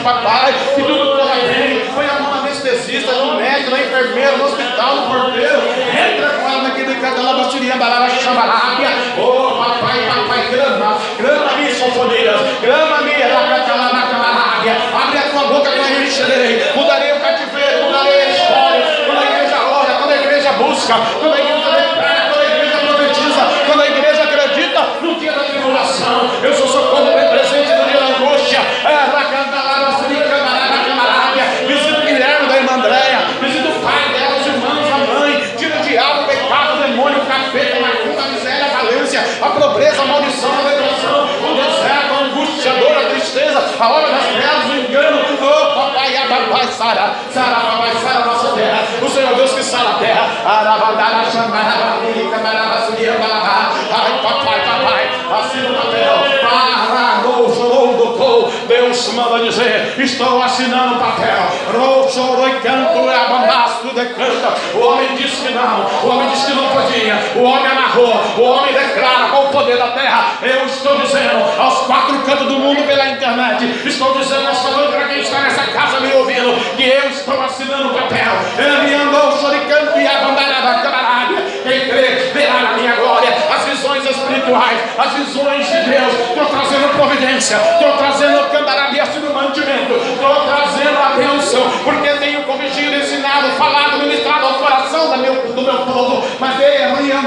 papai, que tudo corra bem, põe a mão anestesista, no médico, na enfermeira, no hospital, no porteiro, entra com ela naquele canto, ela bastiria, barara, chamarábia, oh, papai, papai, grama, grama minha sofonias, grama minha, lacatala, nacamarabia, abre a tua boca que eu encherei, mudarei o cativeiro, mudarei a história, quando a igreja ora, quando a igreja busca, quando a igreja declara, quando a igreja profetiza, quando a igreja acredita no dia da tribulação, eu sou socorro bem presente no dia da angústia, é, lacandala, basilica, barara, camarabia, visita o Guilherme da irmã Andréia, visita o pai dela, os irmãos, a mãe, tira o diabo, o pecado, o demônio, o capeta, a macumba, a miséria, a falência, a pobreza, a maldição, a depressão, o deserto, a angústia, a dor, a tristeza, a hora das trevas, o engano, oh, papai, papai, Sara, Sara, papai, Sara, a nossa terra, o Senhor Deus que sara a terra, arabadara, chamara, barica, barabasuria, barabá, ai, papai, papai, assina o papel, pararou, chorou, doutor, Deus manda dizer, estou assinando o papel, rou, chorou e canto, abambaço, decanta, o homem disse que não, o homem disse que não podia, o homem amarrou, o homem declara com o poder da terra, eu estou dizendo aos quatro cantos do mundo pela internet, estou dizendo esta noite para quem está nessa casa me ouvindo, que eu estou assinando o papel, ele andou choricando e abandarada, camarada, quem crê, verá na minha glória, as visões espirituais, as visões de Deus, estou trazendo providência, estou trazendo candarabia no mantimento, estou trazendo a bênção, porque tenho corrigido, ensinado, falado, ministrado ao coração do meu, do meu povo, mas ei, amanhã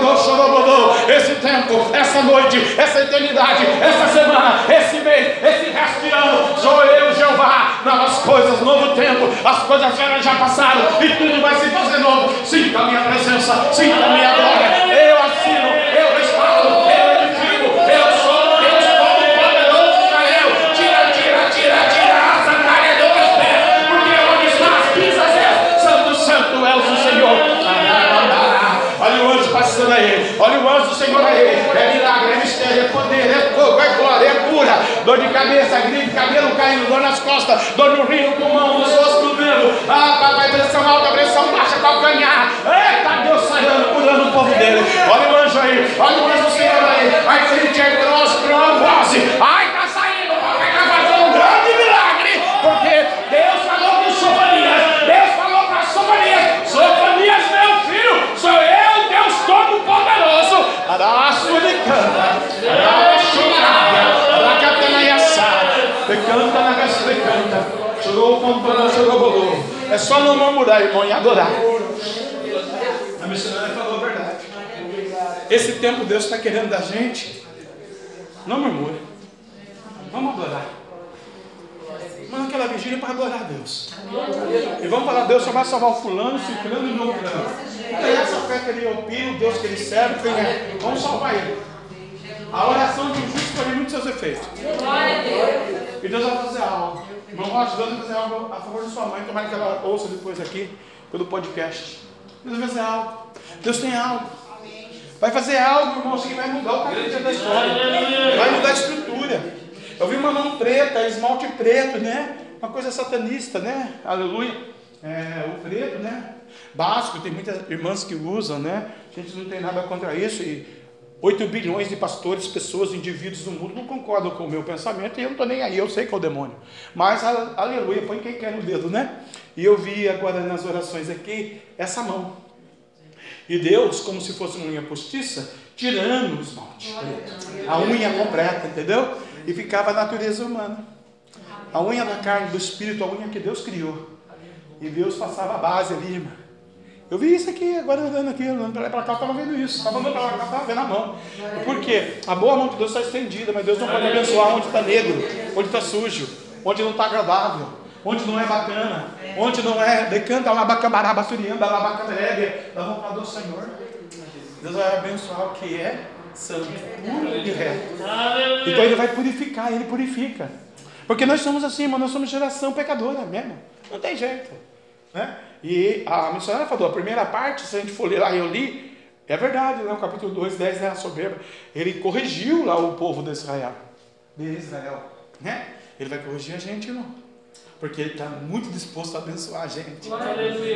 esse tempo, essa noite, essa eternidade, essa semana, esse mês, esse resto de ano, sou eu, Jeová, novas coisas, novo tempo, as coisas velhas já passaram. E tudo vai se fazer novo. Sinta a minha presença, sinta a minha glória. é milagre, é mistério, é poder, é fogo, é glória, é cura, dor de cabeça, gripe, cabelo caindo, dor nas costas, dor no rio, pulmão, nos ossos doendo, ah, papai, pressão alta, pressão baixa, calcanhar, eita, Deus saindo, curando o povo dele, olha o anjo aí, olha o anjo do Senhor aí, aí você enxerga nós, trombose, ai, É só não murmurar, irmão, e adorar. A missionária falou a verdade. Esse tempo Deus está querendo da gente. Não murmure. Vamos adorar. Manda aquela vigília para adorar a Deus. E vamos falar, Deus só vai salvar o fulano, ciclano e não fulano. Olha essa fé que ele opina, o Deus que ele serve, é? Vamos salvar ele. A oração de um justo colhe muitos seus efeitos. E Deus vai fazer algo. Irmão Rocha, Deus vai fazer algo a favor de sua mãe. Tomara que ela ouça depois aqui, pelo podcast. Deus vai fazer algo. Deus tem algo. Vai fazer algo, irmão, que vai mudar o capítulo da história. Vai mudar a estrutura. Eu vi uma mão preta, esmalte preto, né? Uma coisa satanista, né? Aleluia. É, o preto, né? Básico, tem muitas irmãs que usam, né? A gente não tem nada contra isso. E 8 bilhões de pastores, pessoas, indivíduos do mundo não concordam com o meu pensamento e eu não estou nem aí, eu sei que é o demônio. Mas, aleluia, põe quem quer no dedo, né? E eu vi agora nas orações aqui essa mão. E Deus, como se fosse uma unha postiça, tirando o esmalte preto. A unha completa, entendeu? E ficava a natureza humana. A unha da carne, do espírito, a unha que Deus criou. E Deus passava a base ali, irmã. Eu vi isso aqui, agora andando aqui, andando para lá para cá, eu estava vendo isso. Estava andando para lá para cá, estava vendo a mão. Por quê? A boa mão de Deus está estendida, mas Deus não pode abençoar onde está negro, onde está sujo, onde não está agradável, onde não é bacana, onde não é. Decanta labacamará, basurianda, labacamerebe, da vontade do Senhor. Deus vai abençoar o que é santo, puro e reto. Então Ele vai purificar, Ele purifica. Porque nós somos assim, mas nós somos geração pecadora mesmo. Não tem jeito. Né? E a missionária falou, a primeira parte, se a gente for ler lá, eu li, é verdade, né? o capítulo 2, 10, né? a soberba. Ele corrigiu lá o povo de Israel. De Israel. Né? Ele vai corrigir a gente, irmão. Porque ele está muito disposto a abençoar a gente.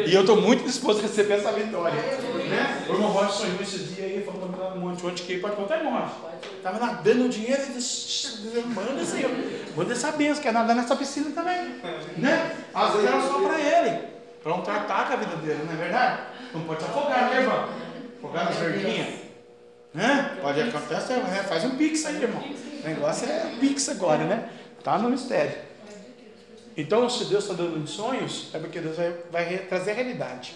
E eu estou muito disposto a receber essa vitória. Né? O irmão Rocha sonhou esse dia aí, falou para um monte, onde que pode contar, irmão Rocha. Estava nadando o dinheiro e disse, manda Senhor, manda essa benção, quer nadar nessa piscina também. [LAUGHS] Né? Às vezes era só para ele, para não tratar com a vida dele, não é verdade? Não pode se afogar, né, irmão? Afogar nas verdinhas. Né? Pode acontecer, né? faz um pix aí, irmão. O negócio é pix agora, né? Tá no mistério. Então, se Deus está dando sonhos, é porque Deus vai, vai trazer a realidade.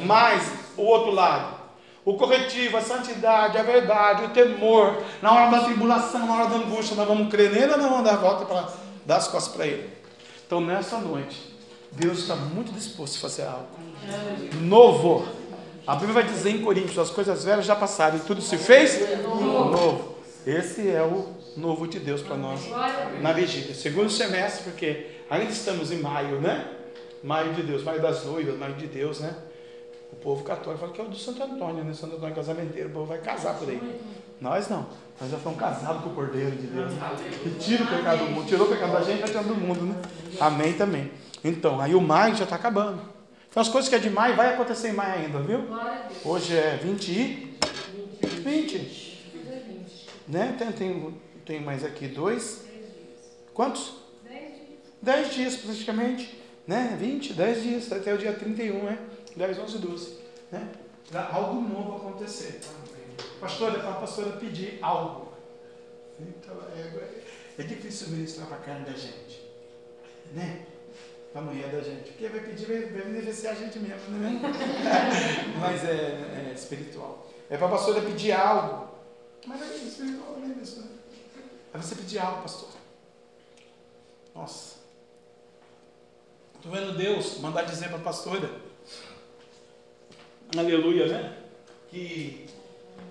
Mas, o outro lado, o corretivo, a santidade, a verdade, o temor, na hora da tribulação, na hora da angústia, nós vamos crer nele ou nós vamos dar a volta para dar as costas para ele? Então, nessa noite, Deus está muito disposto a fazer algo novo. A Bíblia vai dizer em Coríntios: as coisas velhas já passaram e tudo se fez novo. Esse é o novo de Deus para nós na vigília. Segundo semestre, porque ainda estamos em maio, né? Maio de Deus, maio das noivas, maio de Deus, né? O povo católico fala que é o do Santo Antônio, né? Santo Antônio é casamenteiro, o povo vai casar por aí. Nós não. Nós já estamos casados com o Cordeiro de Deus. Que tira o pecado do mundo. Tirou o pecado da gente, vai tirando do mundo, né? Amém também. Então, aí o maio já está acabando. Então as coisas que é de maio vai acontecer em maio ainda, viu? Hoje é 20 e 20. Né? Tem, tem, tem mais aqui dois. Quantos? 10 dias praticamente. Né? 20, 10 dias, até o dia 31, né? 10, 11, 12. Né? Para algo novo acontecer. Pastora, para a pastora pedir algo. Então, é, é difícil ministrar para a carne da gente. Né? Para a mulher da gente. Porque vai pedir, vai, vai beneficiar a gente mesmo, né? [LAUGHS] Mas é, é espiritual. É para a pastora pedir algo. Mas é espiritual, não é isso, né? É você pedir algo, pastor. Nossa. Estou vendo Deus mandar dizer para a pastora. Aleluia, né? Que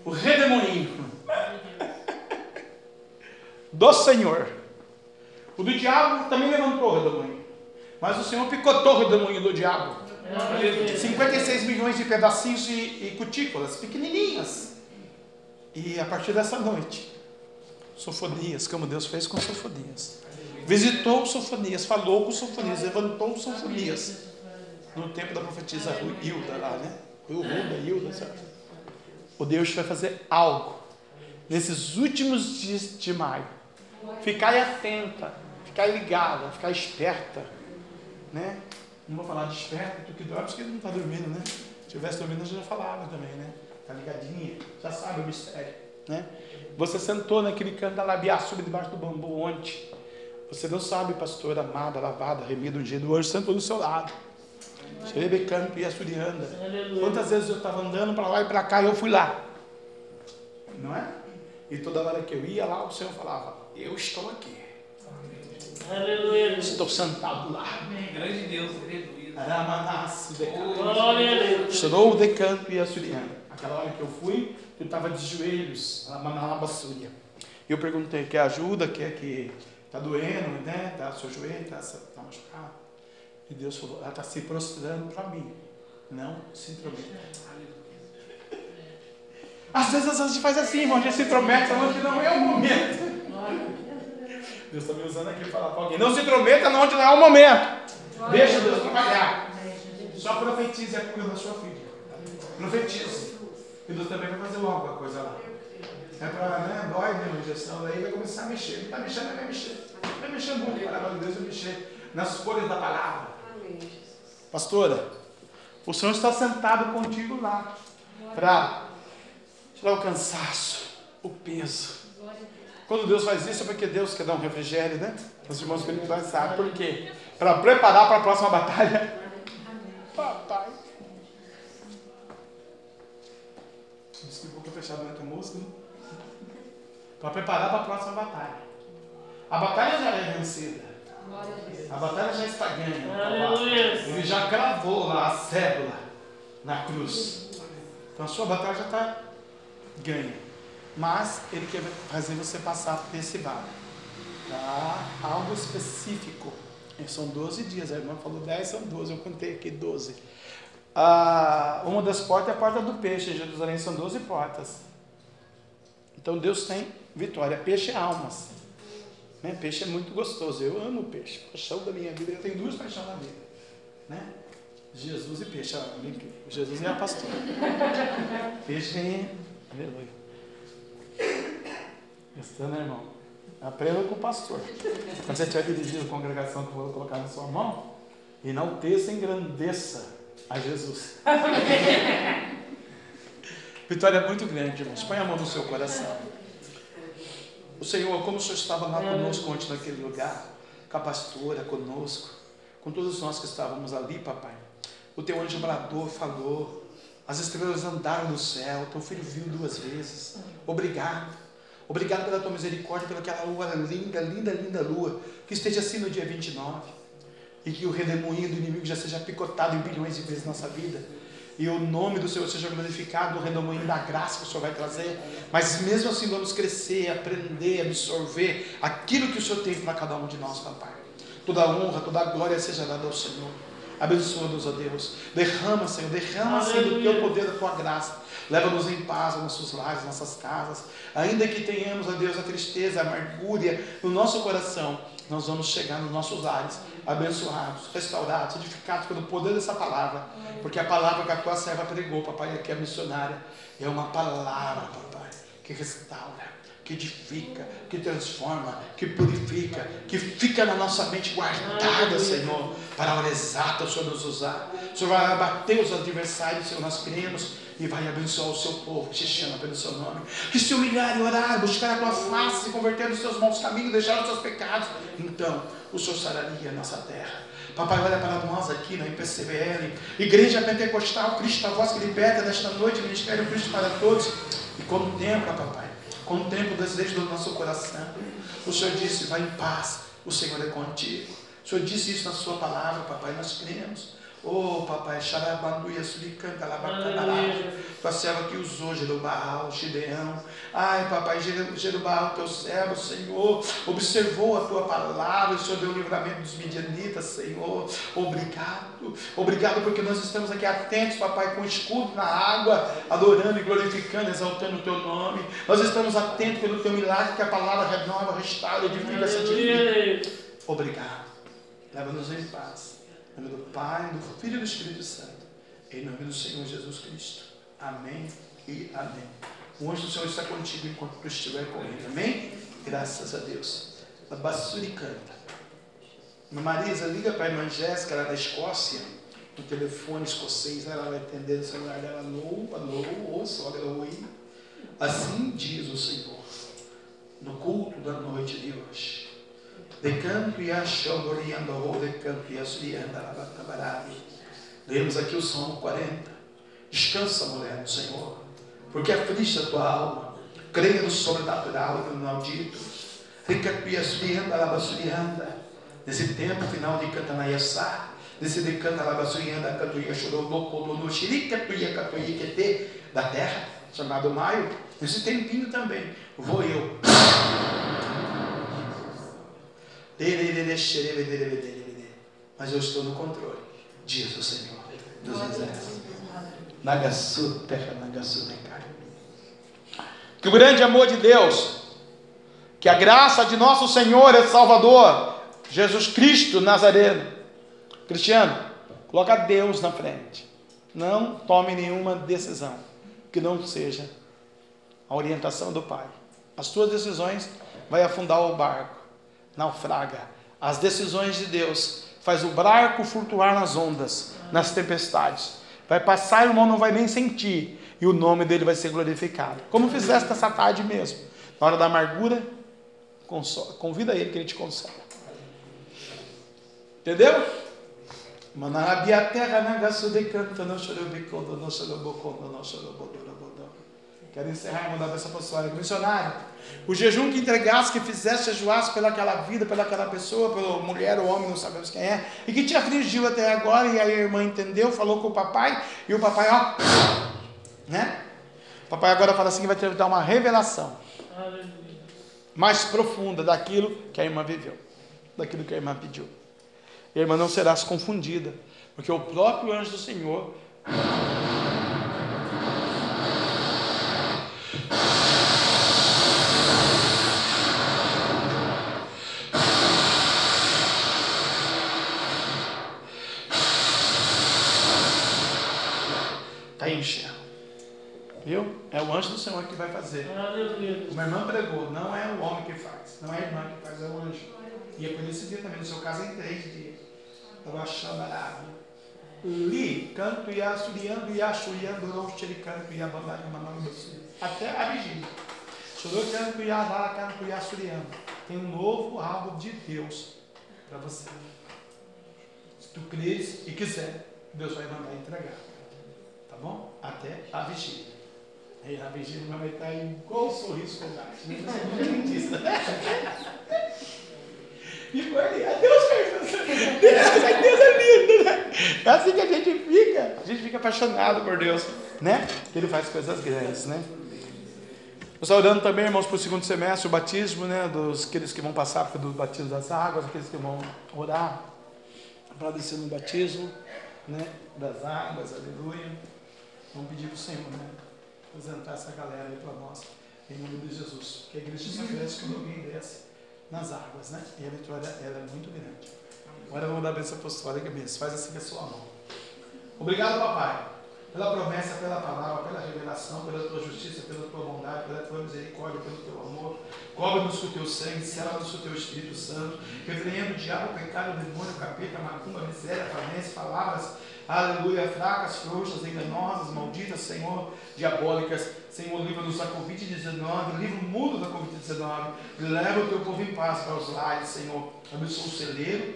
o redemoinho do Senhor. O do diabo também levantou o redemoinho. Mas o Senhor picotou o redemoinho do diabo. 56 milhões de pedacinhos e, e cutículas pequenininhas. E a partir dessa noite, Sofonias, como Deus fez com Sofonias. Visitou Sofonias, falou com Sofonias, levantou Sofonias. No tempo da profetisa Hilda lá, né? Ruda, Hilda, sabe? O Deus vai fazer algo nesses últimos dias de maio. Ficar atenta, ficar ligada, ficar esperta, né? Não vou falar de esperta, tu que dorme, porque não está dormindo, né? Se tivesse dormindo, eu já falava também, né? Tá ligadinha, já sabe o mistério, né? Você sentou naquele canto da labiaçuba debaixo do bambu ontem. Você não sabe, pastor amada, lavada, remida um dia do anjo sentou do seu lado. Xerebecando e assurianda. Quantas vezes eu estava andando para lá e para cá e eu fui lá? Não é? E toda hora que eu ia lá, o Senhor falava: Eu estou aqui. Aleluia. Estou sentado lá. Grande Deus, aleluia. Aramanassi, Glória a Deus. Chorou de canto e assuriana. Aquela hora que eu fui, eu estava de joelhos, Amanalabassúria. E eu perguntei: Quer ajuda? Quer que está doendo, né? Tá, seu joelho está tá machucado. E Deus falou: Ela está se prostrando para mim. Não se intrometa. Às vezes a gente faz assim, irmão, a gente se intromete, onde não é o momento. Deus está me usando aqui para falar para alguém. Não se intrometa onde não é o momento. Deixa Deus trabalhar. Só profetize a cura da sua filha. Profetize. E Deus também vai fazer alguma coisa lá. É para, né? Dói mesmo a injeção, daí vai começar a mexer. Ele está mexendo, vai mexer. Vai mexer muito, a palavra de Deus vai mexer nas folhas da palavra. Pastora, o Senhor está sentado contigo lá para tirar o cansaço, o peso. Quando Deus faz isso é porque Deus quer dar um refrigério, né? Os irmãos espirituais sabem por quê? Para preparar para a próxima batalha. Papai. Desculpa que eu fechado na tua música. Né? Para preparar para a próxima batalha. A batalha já é vencida. A batalha já está ganha. Ele já cravou lá a cédula na cruz. Então a sua batalha já está ganha. Mas ele quer fazer você passar por esse vale. Tá? Algo específico. São 12 dias. A irmã falou 10, são 12. Eu contei aqui 12. Ah, uma das portas é a porta do peixe. Em Jerusalém são 12 portas. Então Deus tem vitória. Peixe é almas. Né? Peixe é muito gostoso. Eu amo peixe. Paixão da minha vida. Eu tenho duas paixões na vida. Né? Jesus e peixe. Ah, Jesus é a pastora. Peixe é. Aleluia. Gostando, né, irmão? Aprenda com o pastor. Quando você estiver dirigindo a congregação que eu vou colocar na sua mão, enalteça engrandeça a Jesus. [LAUGHS] Vitória é muito grande, irmãos. Põe a mão no seu coração. O Senhor, como o Senhor estava lá conosco ontem naquele lugar, com a pastora, conosco, com todos nós que estávamos ali, papai. O teu anjo bradou, falou, as estrelas andaram no céu, teu filho viu duas vezes. Obrigado. Obrigado pela tua misericórdia, pelaquela lua linda, linda, linda lua, que esteja assim no dia 29. E que o redemoinho do inimigo já seja picotado em bilhões de vezes na nossa vida. E o nome do Senhor seja glorificado, o redemoinho da graça que o Senhor vai trazer. Mas mesmo assim vamos crescer, aprender, absorver aquilo que o Senhor tem para cada um de nós, papai. Toda a honra, toda a glória seja dada ao Senhor. Abençoa-nos, ó Deus. Derrama, Senhor, derrama, Senhor, do teu poder, da tua graça. Leva-nos em paz aos nossos lares, nossas casas. Ainda que tenhamos, ó Deus, a tristeza, a amargura no nosso coração, nós vamos chegar nos nossos lares, abençoados, restaurados, edificados pelo poder dessa palavra. Porque a palavra que a tua serva pregou, papai, aqui é missionária, é uma palavra, papai, que restaura que edifica, que transforma, que purifica, que fica na nossa mente guardada, Senhor, para a hora exata o Senhor nos usar. O Senhor vai abater os adversários, Senhor, nós cremos, e vai abençoar o seu povo que se chama pelo seu nome. Que se humilhar e orar, buscar a tua face, se converter nos seus bons caminhos, deixar os seus pecados, então o Senhor sararia a nossa terra. Papai, olha para nós aqui na IPCBL, Igreja Pentecostal, Cristo a voz que liberta nesta noite, Ministério Cristo para todos, e contempla, papai Contempla o desejo do nosso coração. O Senhor disse: vai em paz, o Senhor é contigo. O Senhor disse isso na Sua palavra, papai, nós cremos. Oh, papai, xarabanduia, suricanta, labacanará. Tua serva que usou Jerubal, Gideão. Ai, papai, Jerubal, teu servo, Senhor, observou a tua palavra, o Senhor deu o livramento dos midianitas, Senhor. Obrigado. Obrigado porque nós estamos aqui atentos, papai, com escudo na água, adorando e glorificando, exaltando o teu nome. Nós estamos atentos pelo teu milagre, que a palavra renova, restaura, edifica, santifica. Obrigado. Leva-nos em paz. Em nome do Pai, do Filho e do Espírito Santo. Em nome do Senhor Jesus Cristo. Amém e amém. O anjo do Senhor está contigo enquanto tu estiver correndo. Amém? Graças a Deus. A Bassuri canta. Marisa, liga para a irmã Jéssica, lá da Escócia, no telefone escocês, ela vai atender o celular dela. Alô, alô, ô sogra, oi. Assim diz o Senhor, no culto da noite de hoje Lemos aqui o Salmo 40. Descansa, mulher, no Senhor, porque aflige a tua alma. Creia no sobrenatural e no labasurianda. Nesse tempo final de Cantanaiaçá, nesse de canta labasurianda, cantuia chorou, no xirica, tuia, catuia, que da terra, chamado maio, nesse tempinho também, vou eu mas eu estou no controle, diz o Senhor dos exércitos. Nagasu, terra, Nagasu, Que o grande amor de Deus, que a graça de nosso Senhor e Salvador, Jesus Cristo Nazareno, Cristiano, coloca Deus na frente. Não tome nenhuma decisão que não seja a orientação do Pai. As tuas decisões vai afundar o barco naufraga. As decisões de Deus faz o barco flutuar nas ondas, nas tempestades. Vai passar e o irmão não vai nem sentir. E o nome dele vai ser glorificado. Como fizeste essa tarde mesmo. Na hora da amargura, convida ele que ele te consola. Entendeu? Manarabia terra nagasu de canto, não chorou bicondo, não chorou bocondo, não chorou. Quero encerrar e mandar essa apostólica. Missionário. O jejum que entregasse, que fizesse jejuasse pelaquela vida, pelaquela pessoa, pela mulher ou homem, não sabemos quem é, e que te afligiu até agora, e aí a irmã entendeu, falou com o papai, e o papai, ó, né? O papai agora fala assim vai ter que dar uma revelação mais profunda daquilo que a irmã viveu, daquilo que a irmã pediu. E a irmã não será confundida, porque o próprio anjo do Senhor Viu? É o anjo do Senhor que vai fazer. Como a irmã pregou, não é o homem que faz, não é a irmã que faz, é o anjo. E é por esse dia também, no seu caso, em três dias. A Li, canto e assuriando e achuriando, não canto e você. Até a vigília. Chorou canto e adala, canto e assuriando. Tem um novo algo de Deus para você. Se tu creres e quiser, Deus vai mandar entregar. Tá bom? Até a vigília. Aí a vigília vai estar igual o sorriso com o gato. Dentista. Ficou ali. Deus fez Deus, Deus é lindo, né? É assim que a gente fica. A gente fica apaixonado por Deus, né? Ele faz coisas grandes, né? Estou orando também, irmãos, para o segundo semestre, o batismo, né? Dos aqueles que vão passar pelo batismo das águas, aqueles que vão orar para descer no batismo, né? Das águas, aleluia. Vamos pedir para o Senhor, né? Apresentar essa galera aí para nós, em nome de Jesus. Que a igreja se oferece quando alguém desce nas águas, né? E a vitória ela é muito grande. Agora vamos dar a bênção apostólica mesmo. Faz assim com a sua mão. Obrigado, papai, pela promessa, pela palavra, pela revelação, pela tua justiça, pela tua bondade, pela tua misericórdia, pelo teu amor. Cobre-nos com o teu sangue, sela-nos com o teu Espírito Santo. Repreenda o diabo, o pecado, o demônio, o capeta, a macumba, a miséria, a falência, palavras aleluia, fracas, frouxas, enganosas, malditas, Senhor, diabólicas. Senhor, livra-nos da Covid-19, livra o mundo da Covid-19, leva o teu povo em paz para os lares, Senhor. Abençoa o celeiro,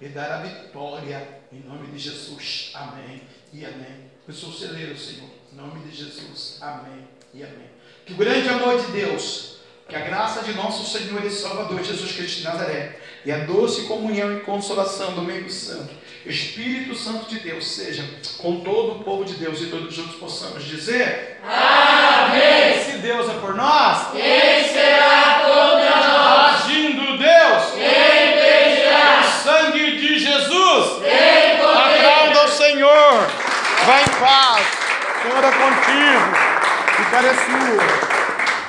e dar a vitória em nome de Jesus. Amém e amém. Abençoa o celeiro, Senhor, em nome de Jesus. Amém e amém. Que o grande amor de Deus, que a graça de nosso Senhor e Salvador Jesus Cristo de Nazaré e a doce comunhão e consolação do meio santo, Espírito Santo de Deus, seja com todo o povo de Deus e todos juntos possamos dizer: Amém. Se Deus é por nós, quem será contra nós? Agindo Deus, quem impedirá? O sangue de Jesus, quem poderá? Aplauda o Senhor. Vai em paz. Senhor é contigo. Vitória é sua.